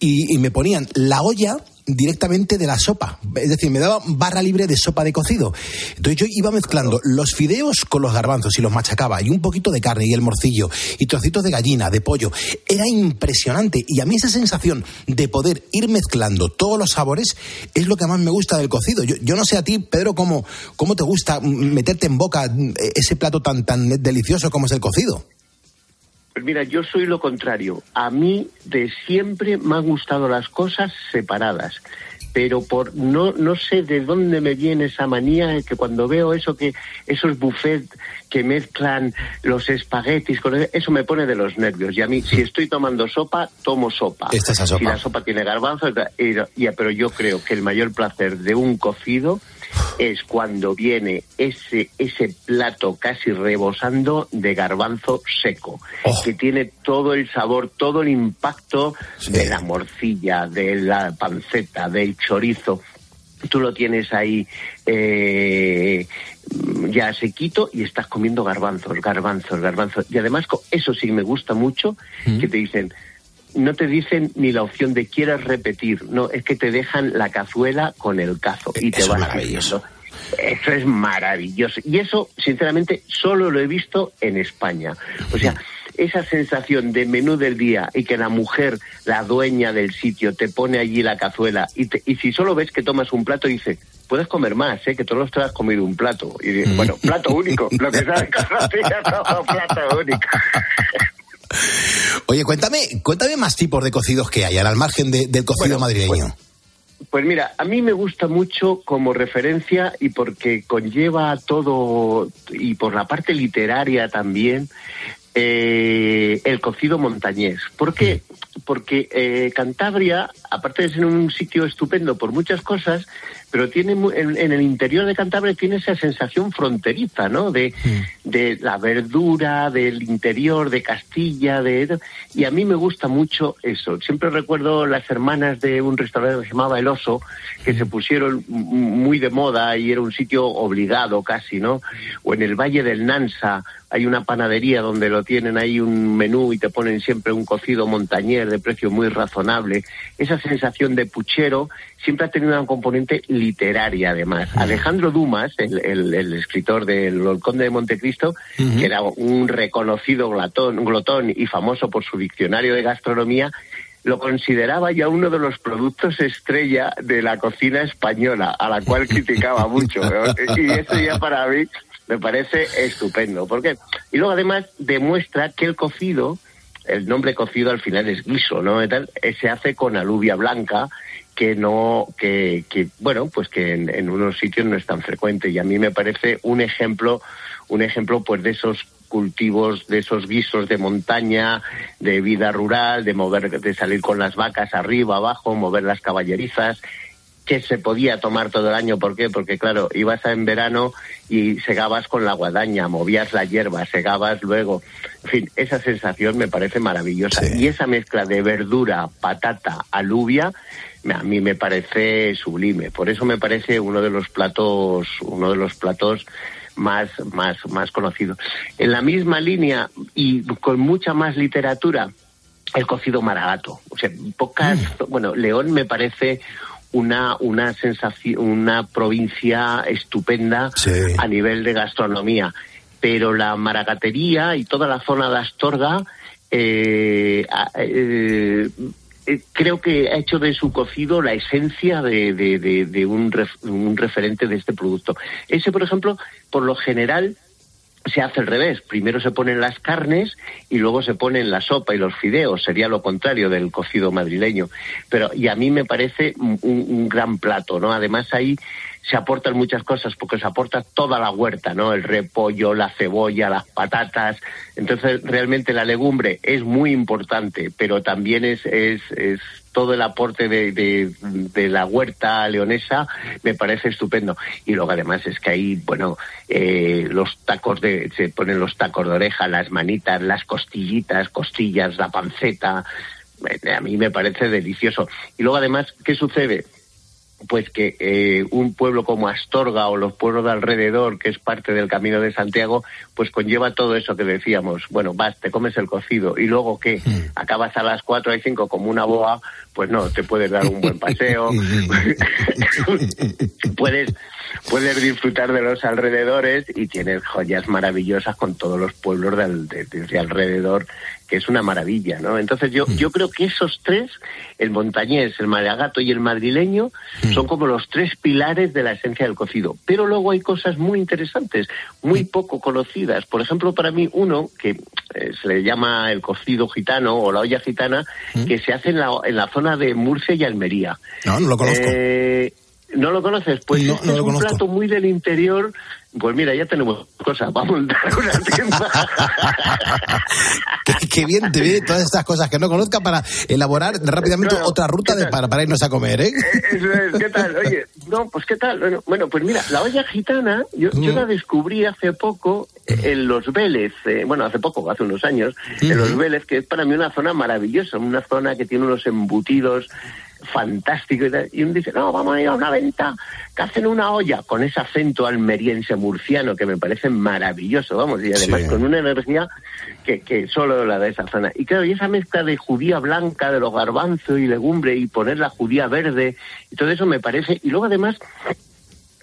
[SPEAKER 1] Y me ponían la olla directamente de la sopa. Es decir, me daba barra libre de sopa de cocido. Entonces yo iba mezclando los fideos con los garbanzos y los machacaba, y un poquito de carne y el morcillo, y trocitos de gallina, de pollo. Era impresionante. Y a mí esa sensación de poder ir mezclando todos los sabores es lo que más me gusta del cocido. Yo, yo no sé a ti, Pedro, cómo, cómo te gusta meterte en boca ese plato tan, tan delicioso como es el cocido.
[SPEAKER 15] Pues mira, yo soy lo contrario. A mí de siempre me han gustado las cosas separadas, pero por no no sé de dónde me viene esa manía que cuando veo eso que esos buffets que mezclan los espaguetis con eso me pone de los nervios. Y a mí si estoy tomando sopa, tomo sopa.
[SPEAKER 1] Esta es la sopa.
[SPEAKER 15] Si la sopa tiene garbanzo, pero yo creo que el mayor placer de un cocido es cuando viene ese, ese plato casi rebosando de garbanzo seco, oh. que tiene todo el sabor, todo el impacto sí. de la morcilla, de la panceta, del chorizo. Tú lo tienes ahí eh, ya sequito y estás comiendo garbanzos, garbanzos, garbanzos. Y además, eso sí me gusta mucho, mm. que te dicen, no te dicen ni la opción de quieras repetir, no, es que te dejan la cazuela con el cazo y te
[SPEAKER 1] eso
[SPEAKER 15] vas
[SPEAKER 1] maravilloso.
[SPEAKER 15] Eso es maravilloso. Y eso, sinceramente, solo lo he visto en España. O sea, esa sensación de menú del día y que la mujer, la dueña del sitio, te pone allí la cazuela y, te, y si solo ves que tomas un plato, dice, puedes comer más, ¿eh? que todos los te has comido un plato. Y dices, bueno, plato único, lo que sabes que todo plato único.
[SPEAKER 1] Oye, cuéntame, cuéntame más tipos de cocidos que hay, al margen de, del cocido bueno, madrileño.
[SPEAKER 15] Pues, pues, mira, a mí me gusta mucho como referencia y porque conlleva todo, y por la parte literaria también, eh, el cocido montañés. ¿Por qué? Porque eh, Cantabria, aparte de ser un sitio estupendo por muchas cosas, pero tiene en, en, el interior de Cantabria tiene esa sensación fronteriza, ¿no? De, mm. de la verdura, del interior, de Castilla, de y a mí me gusta mucho eso. Siempre recuerdo las hermanas de un restaurante que se llamaba El Oso, que se pusieron muy de moda y era un sitio obligado casi, ¿no? O en el Valle del Nansa hay una panadería donde lo tienen ahí un menú y te ponen siempre un cocido montañés de precio muy razonable. Esa sensación de puchero siempre ha tenido una componente literaria además. Uh -huh. Alejandro Dumas, el, el, el, escritor del El Conde de Montecristo, uh -huh. que era un reconocido glotón, glotón y famoso por su diccionario de gastronomía, lo consideraba ya uno de los productos estrella de la cocina española, a la cual criticaba mucho. y eso ya para mí me parece estupendo. ¿Por qué? Y luego además demuestra que el cocido, el nombre cocido al final es guiso, ¿no? Se hace con alubia blanca que no, que, que bueno, pues que en, en, unos sitios no es tan frecuente y a mí me parece un ejemplo, un ejemplo pues de esos cultivos, de esos guisos de montaña, de vida rural, de mover, de salir con las vacas arriba, abajo, mover las caballerizas que se podía tomar todo el año. ¿Por qué? Porque, claro, ibas en verano y segabas con la guadaña, movías la hierba, segabas luego. En fin, esa sensación me parece maravillosa. Sí. Y esa mezcla de verdura, patata, alubia, a mí me parece sublime. Por eso me parece uno de los platos, uno de los platos más, más, más conocidos. En la misma línea y con mucha más literatura, el cocido maragato. O sea, pocas, mm. bueno, León me parece una, una sensación, una provincia estupenda
[SPEAKER 1] sí.
[SPEAKER 15] a nivel de gastronomía. Pero la maragatería y toda la zona de Astorga eh, eh, eh, creo que ha hecho de su cocido la esencia de, de, un, un referente de este producto. Ese, por ejemplo, por lo general se hace al revés. Primero se ponen las carnes y luego se ponen la sopa y los fideos. Sería lo contrario del cocido madrileño. Pero, y a mí me parece un, un gran plato, ¿no? Además ahí se aportan muchas cosas porque se aporta toda la huerta, ¿no? El repollo, la cebolla, las patatas. Entonces, realmente la legumbre es muy importante, pero también es, es, es todo el aporte de, de, la huerta leonesa me parece estupendo. Y luego además es que ahí, bueno, eh, los tacos de, se ponen los tacos de oreja, las manitas, las costillitas, costillas, la panceta. A mí me parece delicioso. Y luego además, ¿qué sucede? Pues que eh, un pueblo como Astorga o los pueblos de alrededor, que es parte del Camino de Santiago, pues conlleva todo eso que decíamos. Bueno, vas, te comes el cocido. Y luego que acabas a las cuatro y cinco como una boa, pues no, te puedes dar un buen paseo, puedes, puedes disfrutar de los alrededores y tienes joyas maravillosas con todos los pueblos de, de alrededor que es una maravilla, ¿no? Entonces yo, mm. yo creo que esos tres, el montañés, el maragato y el madrileño, mm. son como los tres pilares de la esencia del cocido. Pero luego hay cosas muy interesantes, muy mm. poco conocidas. Por ejemplo, para mí uno, que eh, se le llama el cocido gitano o la olla gitana, que se hace en la, en la zona de Murcia y Almería.
[SPEAKER 1] No, no lo conozco.
[SPEAKER 15] Eh, ¿No lo conoces? Pues es un plato muy del interior. Pues mira, ya tenemos cosas para montar una tienda.
[SPEAKER 1] qué, bien te vienen todas estas cosas que no conozca para elaborar rápidamente otra ruta de, para, para, irnos a comer, ¿eh?
[SPEAKER 15] ¿eh? Eso es, ¿qué tal? Oye, no, pues qué tal. Bueno, pues mira, la olla gitana, yo, yo mm. la descubrí hace poco en Los Vélez, eh, bueno, hace poco, hace unos años, en Los Vélez, que es para mí una zona maravillosa, una zona que tiene unos embutidos fantástico. Y, uno dice, no, vamos a ir a una venta que hacen una olla con ese acento almeriense murciano que me parece maravilloso, vamos, y además con una energía que, que solo la de esa zona. Y claro, y esa mezcla de judía blanca, de los garbanzos y legumbre y poner la judía verde, y todo eso me parece, y luego además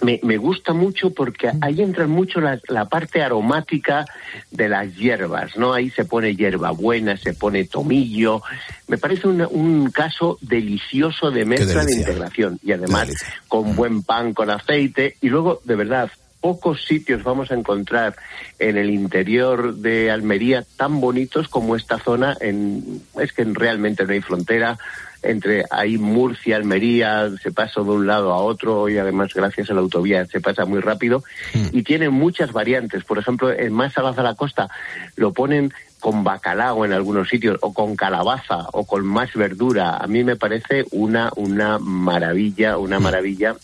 [SPEAKER 15] me, me, gusta mucho porque ahí entra mucho la, la, parte aromática de las hierbas, ¿no? Ahí se pone hierbabuena, se pone tomillo. Me parece un caso delicioso de mezcla de integración y además con buen pan, con aceite y luego, de verdad, pocos sitios vamos a encontrar en el interior de Almería tan bonitos como esta zona. En, es que realmente no hay frontera entre ahí Murcia, Almería, se pasa de un lado a otro y además gracias a la autovía se pasa muy rápido hmm. y tiene muchas variantes. Por ejemplo, en más a la costa lo ponen con bacalao en algunos sitios o con calabaza o con más verdura. A mí me parece una, una maravilla, una hmm. maravilla.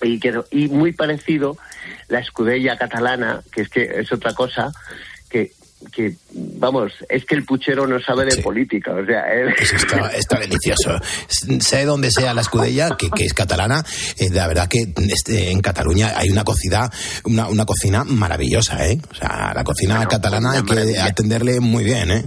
[SPEAKER 15] Y, y muy parecido la escudella catalana, que es que es otra cosa, que que, vamos, es que el puchero no sabe de política, o sea,
[SPEAKER 1] está, delicioso. Sé dónde sea la escudella, que, que es catalana, eh, la verdad que este, en Cataluña hay una cocina, una, una cocina maravillosa, ¿eh? O sea, la cocina catalana hay que atenderle muy bien, ¿eh?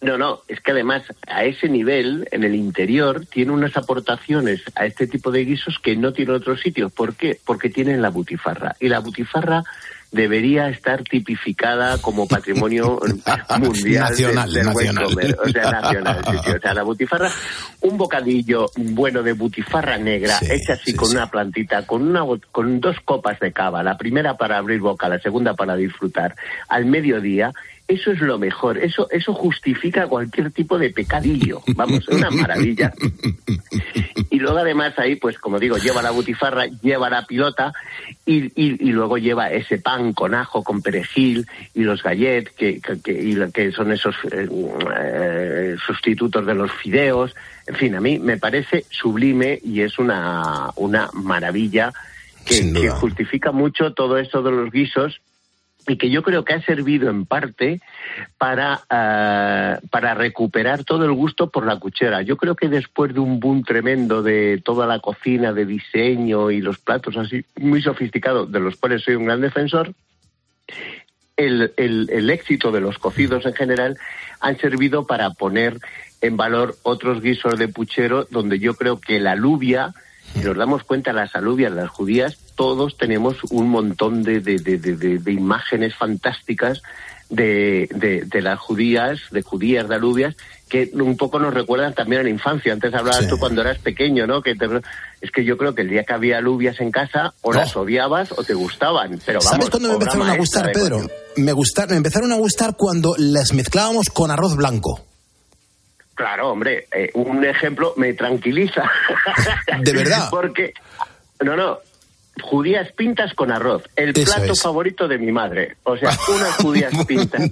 [SPEAKER 15] No, no, es que además a ese nivel, en el interior, tiene unas aportaciones a este tipo de guisos que no tiene otro sitio. ¿Por qué? Porque tienen la butifarra. Y la butifarra debería estar tipificada como patrimonio mundial
[SPEAKER 1] nacional,
[SPEAKER 15] del,
[SPEAKER 1] nacional.
[SPEAKER 15] o sea, nacional, O sea, la butifarra, un bocadillo bueno de butifarra negra, hecha así con una plantita, con una con dos copas de cava, la primera para abrir boca, la segunda para disfrutar, al mediodía, eso es lo mejor, eso, eso justifica cualquier tipo de pecadillo, vamos, es una maravilla. Y luego además ahí, pues como digo, lleva la butifarra, lleva la pilota y, y, luego lleva ese pan con ajo, con perejil y los gallets, que, que, que son esos eh, sustitutos de los fideos. En fin, a mí me parece sublime y es una, una maravilla que, que justifica mucho todo esto de los guisos y que yo creo que ha servido en parte para, eh, para recuperar todo el gusto por la cuchara. Yo creo que después de un boom tremendo de toda la cocina, de diseño y los platos así muy sofisticados, de los cuales soy un gran defensor, el, el, el éxito de los cocidos en general han servido para poner en valor otros guisos de puchero donde yo creo que la alubia si nos damos cuenta, las alubias, las judías, todos tenemos un montón de, de, de, de imágenes fantásticas de, de, las judías, de judías, de alubias, que un poco nos recuerdan también a la infancia. Antes hablabas tú cuando eras pequeño, ¿no? Que es que yo creo que el día que había alubias en casa, o las odiabas o te gustaban. Pero vamos,
[SPEAKER 1] ¿Sabes cuándo me empezaron a gustar, Pedro? Me, me empezaron a gustar cuando las mezclábamos con arroz blanco.
[SPEAKER 15] Claro, hombre, eh, un ejemplo me tranquiliza.
[SPEAKER 1] ¿De verdad?
[SPEAKER 15] Porque, no, no, judías pintas con arroz, el plato favorito de mi madre. O sea, unas judías pintas.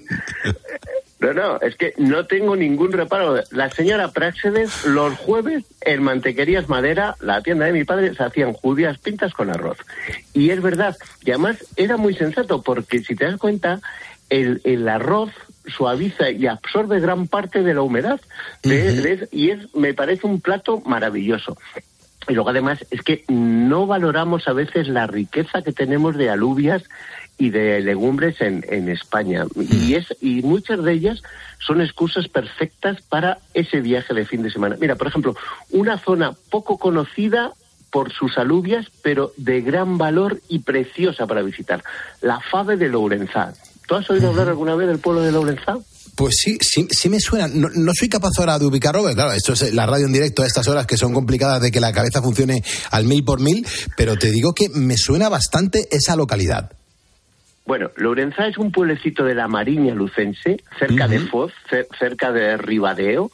[SPEAKER 15] No, no, es que no tengo ningún reparo. La señora Práxedes, los jueves en Mantequerías Madera, la tienda de mi padre, se hacían judías pintas con arroz. Y es verdad, y además era muy sensato, porque si te das cuenta, el, el arroz suaviza y absorbe gran parte de la humedad y es me parece un plato maravilloso. Y luego además es que no valoramos a veces la riqueza que tenemos de alubias y de legumbres en, en España. Y, es, y muchas de ellas son excusas perfectas para ese viaje de fin de semana. Mira, por ejemplo, una zona poco conocida por sus alubias, pero de gran valor y preciosa para visitar, la Fave de Lourenzá. ¿Tú has oído hablar alguna vez del pueblo de Lourenzá?
[SPEAKER 1] Pues sí, sí, sí me suena. No, soy capaz ahora de ubicarlo, claro, esto es la radio en directo a estas horas que son complicadas de que la cabeza funcione al mil por mil, pero te digo que me suena bastante esa localidad.
[SPEAKER 15] Bueno, Lorenza es un pueblecito de la Mariña Lucense, cerca de Foz, cerca de Ribadeo,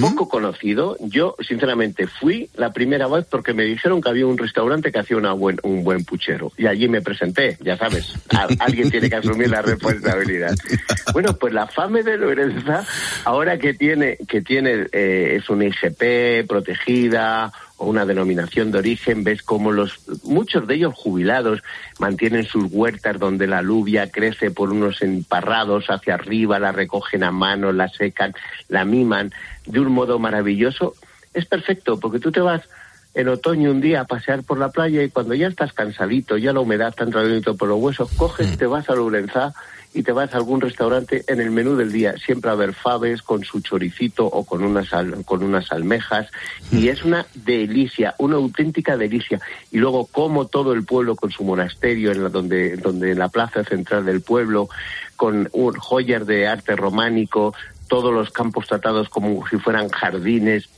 [SPEAKER 15] poco conocido. Yo, sinceramente, fui la primera vez porque me dijeron que había un restaurante que hacía una buen, un buen puchero. Y allí me presenté, ya sabes, alguien tiene que asumir la responsabilidad. Bueno, pues la fame de Lorenza, ahora que tiene, que tiene eh, es una IGP protegida, una denominación de origen, ves cómo los muchos de ellos jubilados mantienen sus huertas donde la alubia crece por unos emparrados hacia arriba, la recogen a mano, la secan, la miman de un modo maravilloso. Es perfecto porque tú te vas en otoño un día a pasear por la playa y cuando ya estás cansadito, ya la humedad está entrando por los huesos, coges, te vas a Lourenzá y te vas a algún restaurante en el menú del día, siempre a ver faves con su choricito o con unas, con unas almejas y es una delicia, una auténtica delicia. Y luego como todo el pueblo con su monasterio en la, donde, donde en la plaza central del pueblo, con joyas de arte románico, todos los campos tratados como si fueran jardines,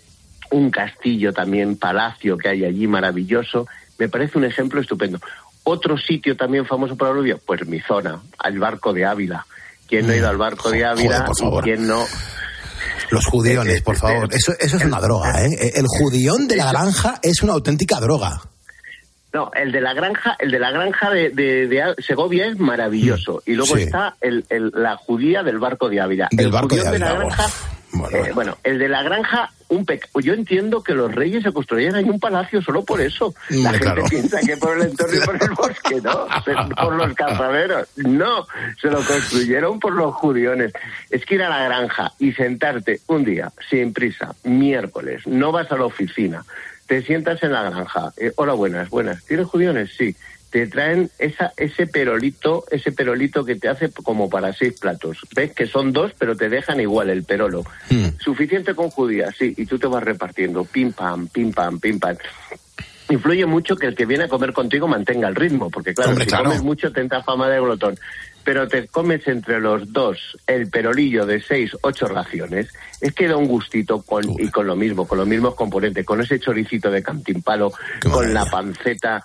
[SPEAKER 15] un castillo también, palacio que hay allí maravilloso, me parece un ejemplo estupendo. Otro sitio también famoso por aluvio, pues mi zona, al barco de Ávila. ¿Quién no ha ido al barco de Ávila? ¿Quién no?
[SPEAKER 1] Los judiones, por favor. Eso, eso es una droga, ¿eh? El judión de la granja es una auténtica droga.
[SPEAKER 15] No, el de la granja, el de la granja de, de, Segovia es maravilloso. Mm, y luego está el, la judía del barco de Ávila.
[SPEAKER 1] Del barco de Ávila.
[SPEAKER 15] Eh, bueno, el de la granja, un yo entiendo que los reyes se construyeran en un palacio solo por eso. La gente piensa que por el entorno y por el bosque, no, por los cazaderos. No, se lo construyeron por los judiones. Es que ir a la granja y sentarte un día, sin prisa, miércoles, no vas a la oficina, te sientas en la granja. Eh, hola, buenas, buenas. ¿Tienes judiones? Sí te traen esa, ese perolito, ese perolito que te hace como para seis platos. Ves que son dos, pero te dejan igual el perolo. Hmm. Suficiente con judías, sí, y tú te vas repartiendo, pim pam, pim pam, pim pam. Influye mucho que el que viene a comer contigo mantenga el ritmo, porque claro, si comes mucho te entra fama de glotón. Pero te comes entre los dos el perolillo de seis, ocho raciones, es que da un gustito con, y con lo mismo, con los mismos componentes, con ese choricito de cantimpalo, con la panceta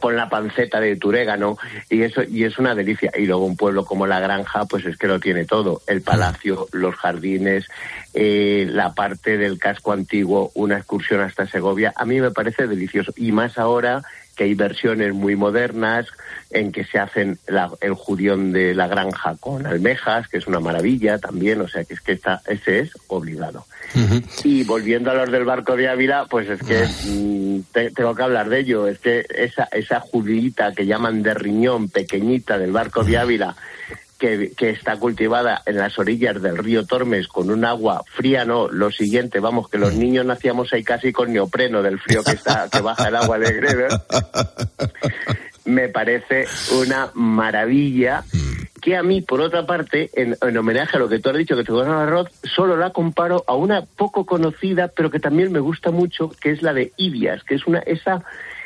[SPEAKER 15] con la panceta de turégano y eso y es una delicia. Y luego un pueblo como la granja pues es que lo tiene todo. El palacio los jardines eh, la parte del casco antiguo una excursión hasta Segovia. A mí me parece delicioso. Y más ahora que hay versiones muy modernas en que se hacen el judión de la granja con almejas, que es una maravilla también, o sea que es que está, ese es obligado. Y volviendo a los del barco de Ávila, pues es que mm, tengo que hablar de ello, es que esa, esa judita que llaman de riñón pequeñita del barco de Ávila, que, está cultivada en las orillas del río Tormes con un agua fría, no, lo siguiente, vamos, que los mm. niños nacíamos ahí casi con neopreno del frío que está, que baja el agua de Greve. Me parece una maravilla mm. que a mí, por otra parte, en, homenaje a lo que tú has dicho, que te gusta el arroz, solo la comparo a una poco conocida, pero que también me gusta mucho, que es la de Ibias, que es una esa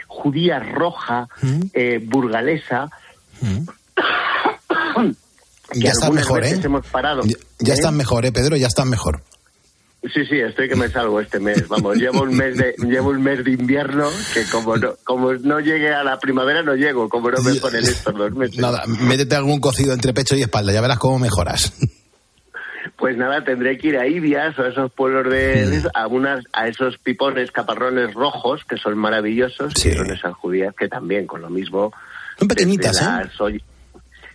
[SPEAKER 15] judía roja, mm. eh, burgalesa,
[SPEAKER 1] ya estás mejor, ¿eh?
[SPEAKER 15] Hemos parado,
[SPEAKER 1] ya, ya
[SPEAKER 15] ¿eh?
[SPEAKER 1] estás mejor, ¿eh, Pedro? Ya estás mejor.
[SPEAKER 15] Sí, sí, estoy que me salgo este mes. Vamos, llevo un mes de llevo un mes de invierno que como no como no llegue a la primavera no llego, como no me ponen estos dos meses.
[SPEAKER 1] Nada, métete algún cocido entre pecho y espalda, ya verás cómo mejoras.
[SPEAKER 15] Pues nada, tendré que ir a Ibias o a esos pueblos de a unas a esos pipones caparrones rojos que son maravillosos, que son esas judías que también con lo mismo
[SPEAKER 1] son pequeñitas,
[SPEAKER 15] ¿eh?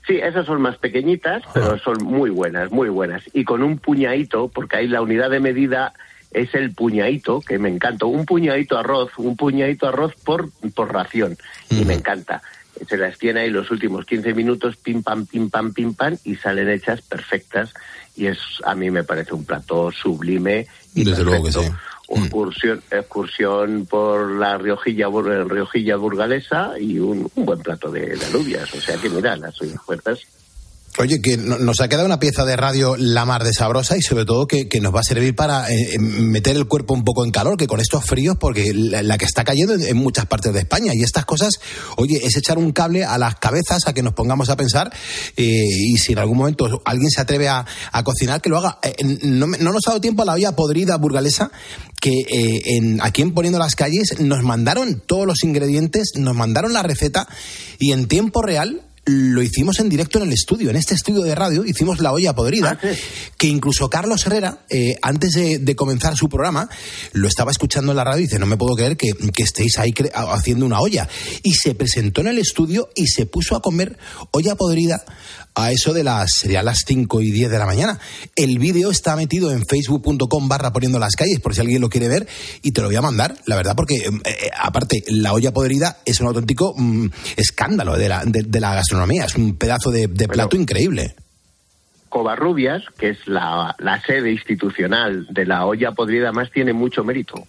[SPEAKER 15] Sí, esas son más pequeñitas, pero son muy buenas, muy buenas. Y con un puñadito, porque ahí la unidad de medida es el puñadito, que me encanta. Un puñadito arroz, un puñadito arroz por, por ración. Y me encanta. Se las tiene ahí los últimos 15 minutos, pim, pam, pim, pam, pim, pam, y salen hechas perfectas. Y es, a mí me parece un plato sublime. Y
[SPEAKER 1] Desde luego que sí.
[SPEAKER 15] Excursión, excursión por la riojilla, riojilla burgalesa y un, un buen plato de, de alubias. O sea que mira, las fuerzas
[SPEAKER 1] Oye, que no- nos ha quedado una pieza de radio la mar de sabrosa y sobre todo que, que nos va a servir para eh, meter el cuerpo un poco en calor, que con estos fríos, porque la, que está cayendo en, muchas partes de España y estas cosas, oye, es echar un cable a las cabezas a que nos pongamos a pensar eh, y si en algún momento alguien se atreve a, cocinar, que lo haga. Eh, no, no nos ha dado tiempo a la olla podrida burgalesa que eh, en, aquí en Poniendo las Calles nos mandaron todos los ingredientes, nos mandaron la receta y en tiempo real lo hicimos en directo en el estudio, en este estudio de radio, hicimos la olla podrida, que incluso Carlos Herrera, eh, antes de, de comenzar su programa, lo estaba escuchando en la radio y dice, no me puedo creer que, que estéis ahí cre- haciendo una olla. Y se presentó en el estudio y se puso a comer olla podrida a eso de las, sería las 5 y 10 de la mañana. El vídeo está metido en facebook.com barra poniendo las calles, por si alguien lo quiere ver, y te lo voy a mandar, la verdad, porque eh, eh, aparte, la olla podrida es un auténtico mm, escándalo de la, de, de la gastronomía, es un pedazo de, de plato increíble.
[SPEAKER 15] Covarrubias, que es la, la sede institucional de la olla podrida, más tiene mucho mérito.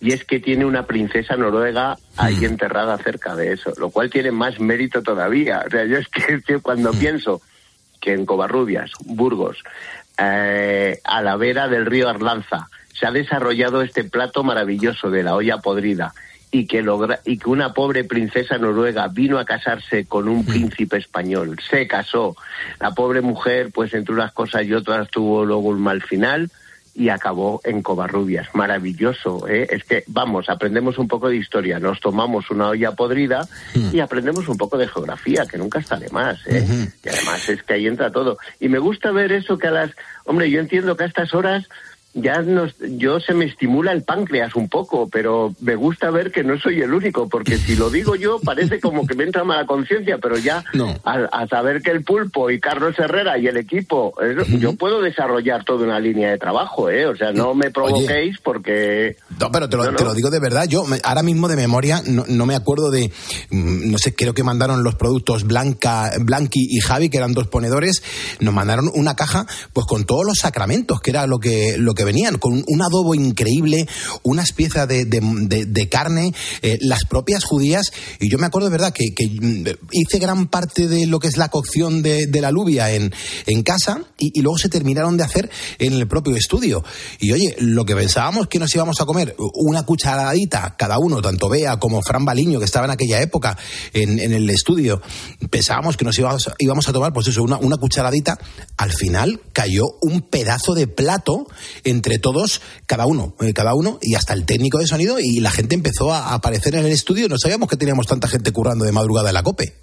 [SPEAKER 15] Y es que tiene una princesa noruega ahí enterrada cerca de eso, lo cual tiene más mérito todavía. O sea, yo es que, cuando pienso que en Covarrubias, Burgos, eh, a la vera del río Arlanza, se ha desarrollado este plato maravilloso de la olla podrida y que logra y que una pobre princesa noruega vino a casarse con un príncipe español, se casó. La pobre mujer, pues entre unas cosas y otras tuvo luego un mal final y acabó en Covarrubias. Maravilloso, ¿eh? Es que, vamos, aprendemos un poco de historia, nos tomamos una olla podrida y aprendemos un poco de geografía, que nunca está de más, ¿eh? Y además es que ahí entra todo. Y me gusta ver eso que a las... Hombre, yo entiendo que a estas horas ya nos, yo se me estimula el páncreas un poco, pero me gusta ver que no soy el único, porque si lo digo yo parece como que me entra mala conciencia, pero ya a, a saber que el pulpo y Carlos Herrera y el equipo, eh, yo puedo desarrollar toda una línea de trabajo, ¿eh? O sea, no me provoquéis porque...
[SPEAKER 1] No, pero te lo, te lo digo de verdad. Yo me- ahora mismo de memoria no, no me acuerdo de, mm, no sé, creo que mandaron los productos Blanca, Blanqui y Javi, que eran dos ponedores, nos mandaron una caja pues con todos los sacramentos, que era lo que, lo que venían, con un, adobo increíble, unas piezas de, carne, eh, las propias judías, y yo me acuerdo de verdad que, mm, hice gran parte de lo que es la cocción de, la alubia en, casa y, luego se terminaron de hacer en el propio estudio. Y oye, lo que pensábamos que nos íbamos a comer, una cucharadita cada uno, tanto Bea como Fran Baliño, que estaba en aquella época en, el estudio, pensábamos que nos íbamos, íbamos a tomar, pues eso, una cucharadita. Al final cayó un pedazo de plato entre todos, cada uno, eh, cada uno, y hasta el técnico de sonido, y la gente empezó a aparecer en el estudio. No sabíamos que teníamos tanta gente currando de madrugada en la COPE.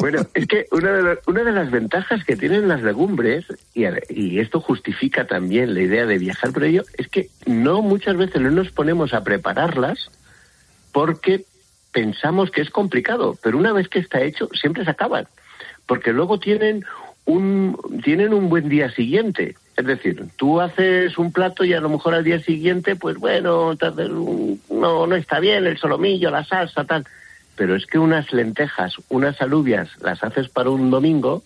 [SPEAKER 15] Bueno, es que una de, las- una de las ventajas que tienen las legumbres, y, y esto justifica también la idea de viajar por ello, es que no muchas veces no nos ponemos a prepararlas porque pensamos que es complicado, pero una vez que está hecho, siempre se acaban, porque luego tienen un, tienen un buen día siguiente. Es decir, tú haces un plato y a lo mejor al día siguiente, pues bueno, un- no, no está bien el solomillo, la salsa, tal. Pero es que unas lentejas, unas alubias, las haces para un domingo,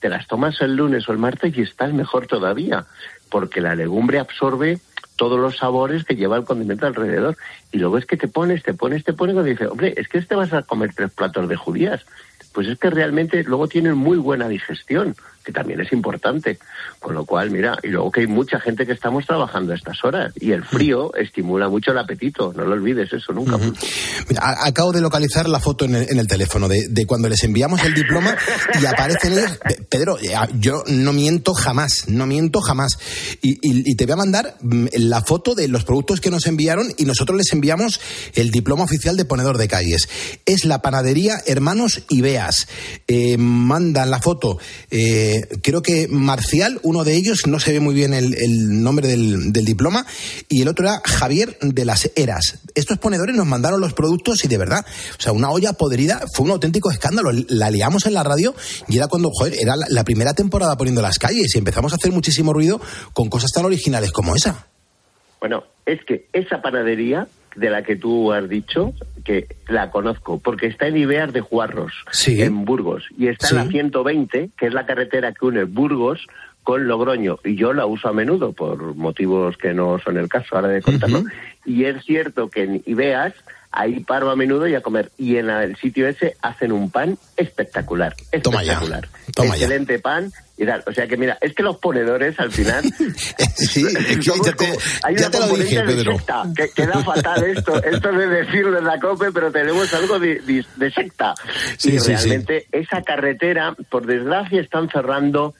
[SPEAKER 15] te las tomas el lunes o el martes y estás mejor todavía, porque la legumbre absorbe todos los sabores que lleva el condimento alrededor. Y luego es que te pones, te pones, te pones, y dices, hombre, es que te vas a comer tres platos de judías. Pues es que realmente luego tienen muy buena digestión que también es importante. Con lo cual, mira, y luego que hay mucha gente que estamos trabajando a estas horas y el frío estimula mucho el apetito, no lo olvides eso nunca.
[SPEAKER 1] acabo de localizar la foto en el, teléfono de, cuando les enviamos el diploma y aparecen ellos. Pedro, yo no miento jamás, no miento jamás. Y, te voy a mandar mm, la foto de los productos que nos enviaron y nosotros les enviamos el diploma oficial de ponedor de calles. Es la panadería Hermanos Ibeas. Eh, mandan la foto. Eh, creo que Marcial, uno de ellos, no se ve muy bien el, nombre del, diploma, y el otro era Javier de las Eras. Estos ponedores nos mandaron los productos y de verdad, o sea, una olla podrida fue un auténtico escándalo. La liamos en la radio y era cuando, joder, era la primera temporada poniendo las calles y empezamos a hacer muchísimo ruido con cosas tan originales como esa.
[SPEAKER 15] Bueno, es que esa panadería de la que tú has dicho, que la conozco, porque está en Ibeas de Juarros, en Burgos, y está en la 120, que es la carretera que une Burgos con Logroño, y yo la uso a menudo por motivos que no son el caso ahora de contarlo. Y es cierto que en Ibeas ahí paro a menudo y a comer. Y en el sitio ese hacen un pan espectacular, espectacular. Excelente pan y tal. O sea que mira, es que los ponedores al final...
[SPEAKER 1] sí, ya te, hay una lo dije, Pedro.
[SPEAKER 15] Secta, que queda fatal esto, esto de decirlo en la COPE, pero tenemos algo de, secta. y realmente esa carretera, por desgracia, están cerrando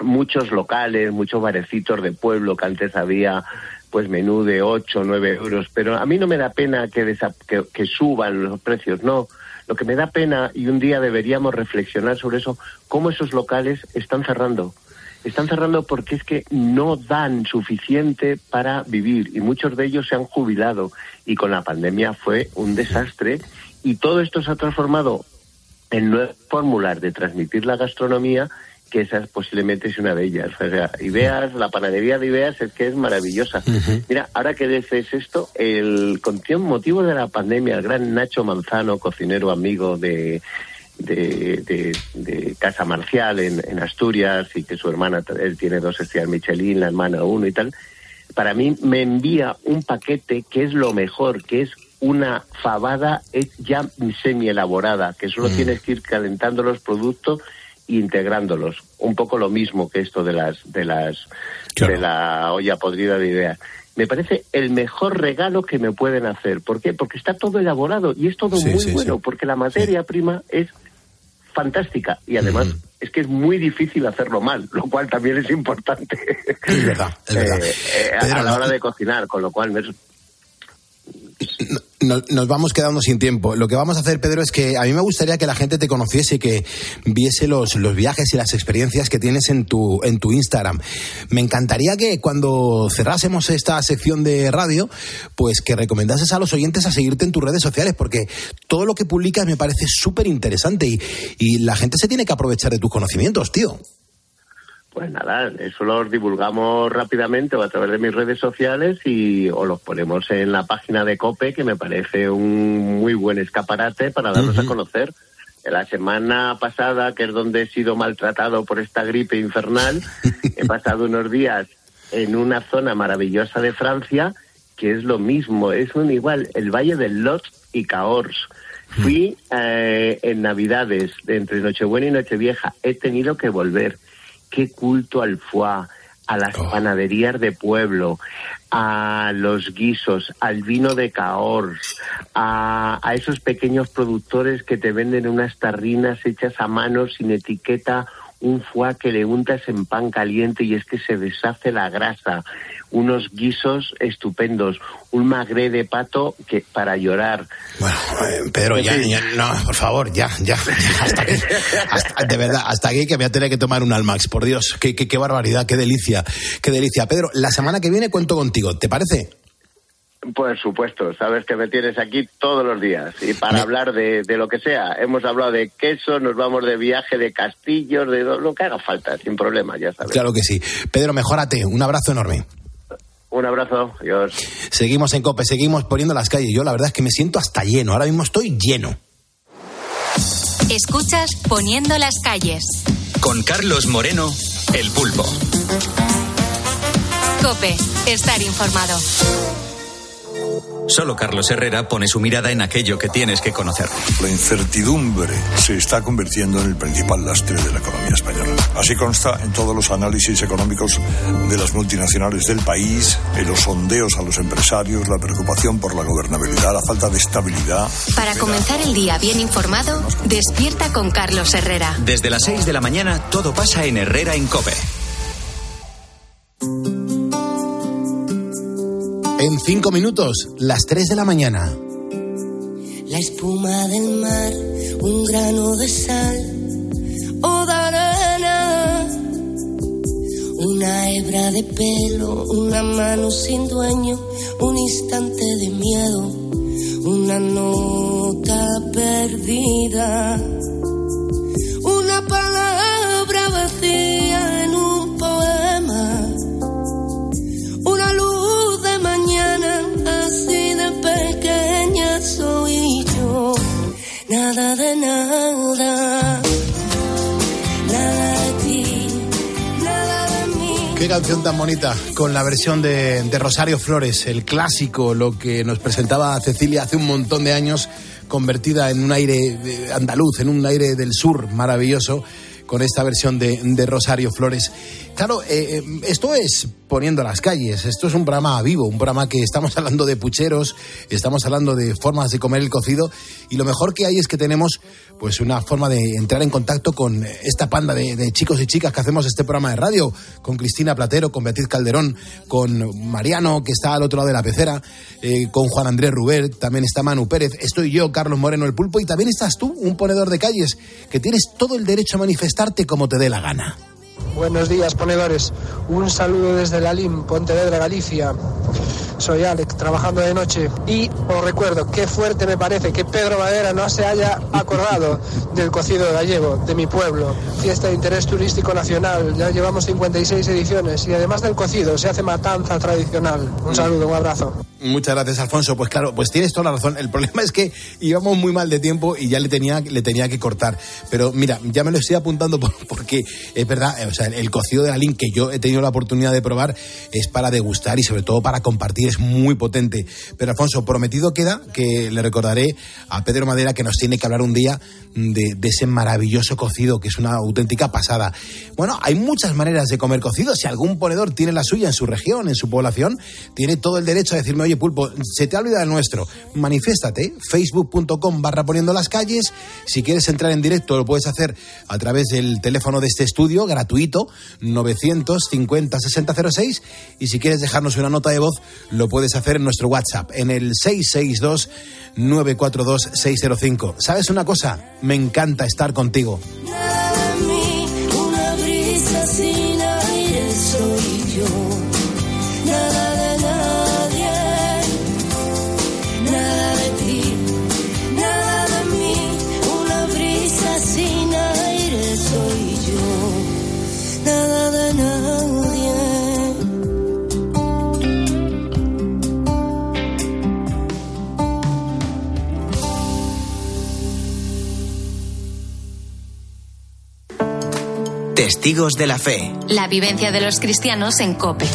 [SPEAKER 15] muchos locales, muchos barecitos de pueblo que antes había pues menú de 8 o 9 euros, pero a mí no me da pena que, que, suban los precios, no. Lo que me da pena, y un día deberíamos reflexionar sobre eso, cómo esos locales están cerrando. Están cerrando porque es que no dan suficiente para vivir y muchos de ellos se han jubilado y con la pandemia fue un desastre y todo esto se ha transformado en nuevas fórmulas de transmitir la gastronomía que esa posiblemente es una de ellas. O sea, Ideas, la panadería de Ideas es que es maravillosa. Mira, ahora que dices esto, el con motivo de la pandemia, el gran Nacho Manzano, cocinero amigo de, de, de, Casa Marcial en, en, Asturias y que su hermana, él tiene dos estrellas Michelin, la hermana uno y tal, para mí me envía un paquete que es lo mejor, que es una fabada ya semi elaborada, que solo mm. tienes que ir calentando los productos integrándolos. Un poco lo mismo que esto de las de las de la olla podrida de ideas. Me parece el mejor regalo que me pueden hacer. ¿Por qué? Porque está todo elaborado y es todo muy bueno, porque la materia prima es fantástica y además es que es muy difícil hacerlo mal, lo cual también es importante.
[SPEAKER 1] Es verdad, es verdad.
[SPEAKER 15] Eh, eh, a la hora de cocinar, con lo cual
[SPEAKER 1] nos vamos quedando sin tiempo. Lo que vamos a hacer, Pedro, es que a mí me gustaría que la gente te conociese, que viese los, los viajes y las experiencias que tienes en tu, en tu Instagram. Me encantaría que cuando cerrásemos esta sección de radio, pues que recomendases a los oyentes a seguirte en tus redes sociales, porque todo lo que publicas me parece súper interesante y, y la gente se tiene que aprovechar de tus conocimientos, tío.
[SPEAKER 15] Pues nada, eso los divulgamos rápidamente o a través de mis redes sociales y o los ponemos en la página de COPE, que me parece un muy buen escaparate para darnos a conocer. La semana pasada, que es donde he sido maltratado por esta gripe infernal, he pasado unos días en una zona maravillosa de Francia, que es lo mismo, es un igual, el Valle del Lot y Cahors. Fui eh, en Navidades, entre Nochebuena y Nochevieja, he tenido que volver qué culto al foie, a las oh. panaderías de pueblo, a los guisos, al vino de Cahors, a, a, esos pequeños productores que te venden unas tarrinas hechas a mano sin etiqueta un foie que le untas en pan caliente y es que se deshace la grasa, unos guisos estupendos, un magre de pato que para llorar.
[SPEAKER 1] Bueno, eh, Pedro, ya, no, por favor, ya, ya, hasta aquí, de verdad, hasta aquí que voy a tener que tomar un Almax, por Dios, qué, qué, qué barbaridad, qué delicia, qué delicia. Pedro, la semana que viene cuento contigo, ¿te parece?
[SPEAKER 15] Por supuesto, sabes que me tienes aquí todos los días y para hablar de, lo que sea. Hemos hablado de queso, nos vamos de viaje, de castillos, de lo que haga falta, sin problema, ya sabes.
[SPEAKER 1] Claro que sí. Pedro, mejórate. Un abrazo enorme.
[SPEAKER 15] Un abrazo, adiós.
[SPEAKER 1] Seguimos en COPE, seguimos poniendo las calles. Yo la verdad es que me siento hasta lleno, ahora mismo estoy lleno.
[SPEAKER 6] Escuchas Poniendo las calles.
[SPEAKER 5] Con Carlos Moreno, el pulpo.
[SPEAKER 6] COPE, estar informado.
[SPEAKER 5] Solo Carlos Herrera pone su mirada en aquello que tienes que conocer.
[SPEAKER 18] La incertidumbre se está convirtiendo en el principal lastre de la economía española. Así consta en todos los análisis económicos de las multinacionales del país, en los sondeos a los empresarios, la preocupación por la gobernabilidad, la falta de estabilidad.
[SPEAKER 6] Para comenzar el día bien informado, despierta con Carlos Herrera.
[SPEAKER 5] Desde las 6 de la mañana todo pasa en Herrera en Cope.
[SPEAKER 1] En cinco minutos, las 3 de la mañana.
[SPEAKER 19] La espuma del mar, un grano de sal o de arena. Una hebra de pelo, una mano sin dueño, un instante de miedo, una nota perdida.
[SPEAKER 1] Canción tan bonita, con la versión de, Rosario Flores, el clásico, lo que nos presentaba Cecilia hace un montón de años, convertida en un aire eh, andaluz, en un aire del sur maravilloso, con esta versión de Rosario Flores. Claro, eh, eh, esto es poniendo las calles, esto es un programa vivo, un programa que estamos hablando de pucheros, estamos hablando de formas de comer el cocido y lo mejor que hay es que tenemos pues una forma de entrar en contacto con esta panda de, chicos y chicas que hacemos este programa de radio, con Cristina Platero, con Beatriz Calderón, con Mariano que está al otro lado de la pecera, eh, con Juan Andrés Rubert, también está Manu Pérez, estoy yo, Carlos Moreno el Pulpo y también estás tú, un ponedor de calles, que tienes todo el derecho a manifestarte como te dé la gana.
[SPEAKER 20] Buenos días, ponedores. Un saludo desde la LIM, Pontevedra, Galicia. Soy Alex, trabajando de noche. Y os recuerdo, qué fuerte me parece que Pedro Madera no se haya acordado del cocido gallego, de mi pueblo. Fiesta de interés turístico nacional. Ya llevamos 56 ediciones. Y además del cocido, se hace matanza tradicional. Un saludo, un abrazo.
[SPEAKER 1] Muchas gracias, Alfonso. Pues claro, pues tienes toda la razón. El problema es que íbamos muy mal de tiempo y ya le tenía, le tenía que cortar. Pero mira, ya me lo estoy apuntando por- porque es verdad, eh, o sea, el cocido de la Lin que yo he tenido la oportunidad de probar es para degustar y sobre todo para compartir, es muy potente. Pero Alfonso, prometido queda que le recordaré a Pedro Madera que nos tiene que hablar un día de, de ese maravilloso cocido que es una auténtica pasada. Bueno, hay muchas maneras de comer cocido. Si algún ponedor tiene la suya en su región, en su población, tiene todo el derecho a decirme, oye, Pulpo, se te ha olvidado el nuestro. Manifiéstate, facebook.com barra poniendo las calles. Si quieres entrar en directo, lo puedes hacer a través del teléfono de este estudio, gratuito, 950 6006. Y si quieres dejarnos una nota de voz, lo puedes hacer en nuestro WhatsApp, en el 662 942 605. ¿Sabes una cosa? Me encanta estar contigo.
[SPEAKER 21] Testigos de la Fe.
[SPEAKER 6] La vivencia de los cristianos en Cope.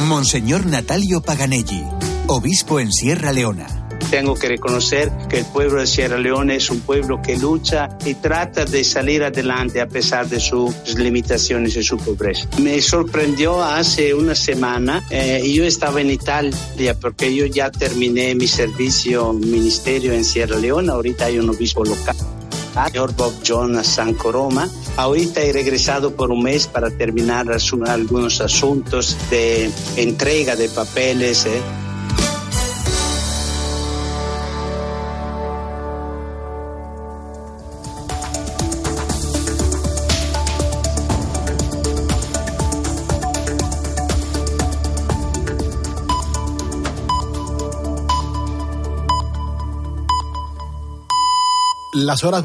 [SPEAKER 21] Monseñor Natalio Paganelli, obispo en Sierra Leona.
[SPEAKER 22] Tengo que reconocer que el pueblo de Sierra Leone es un pueblo que lucha y trata de salir adelante a pesar de sus limitaciones y su pobreza. Me sorprendió hace una semana, eh, yo estaba en Italia porque yo ya terminé mi servicio ministerio en Sierra Leona, ahorita hay un obispo local. Señor Bob Jonas San Coroma. Ahorita he regresado por un mes para terminar algunos asuntos de entrega de papeles. eh.
[SPEAKER 1] Las horas van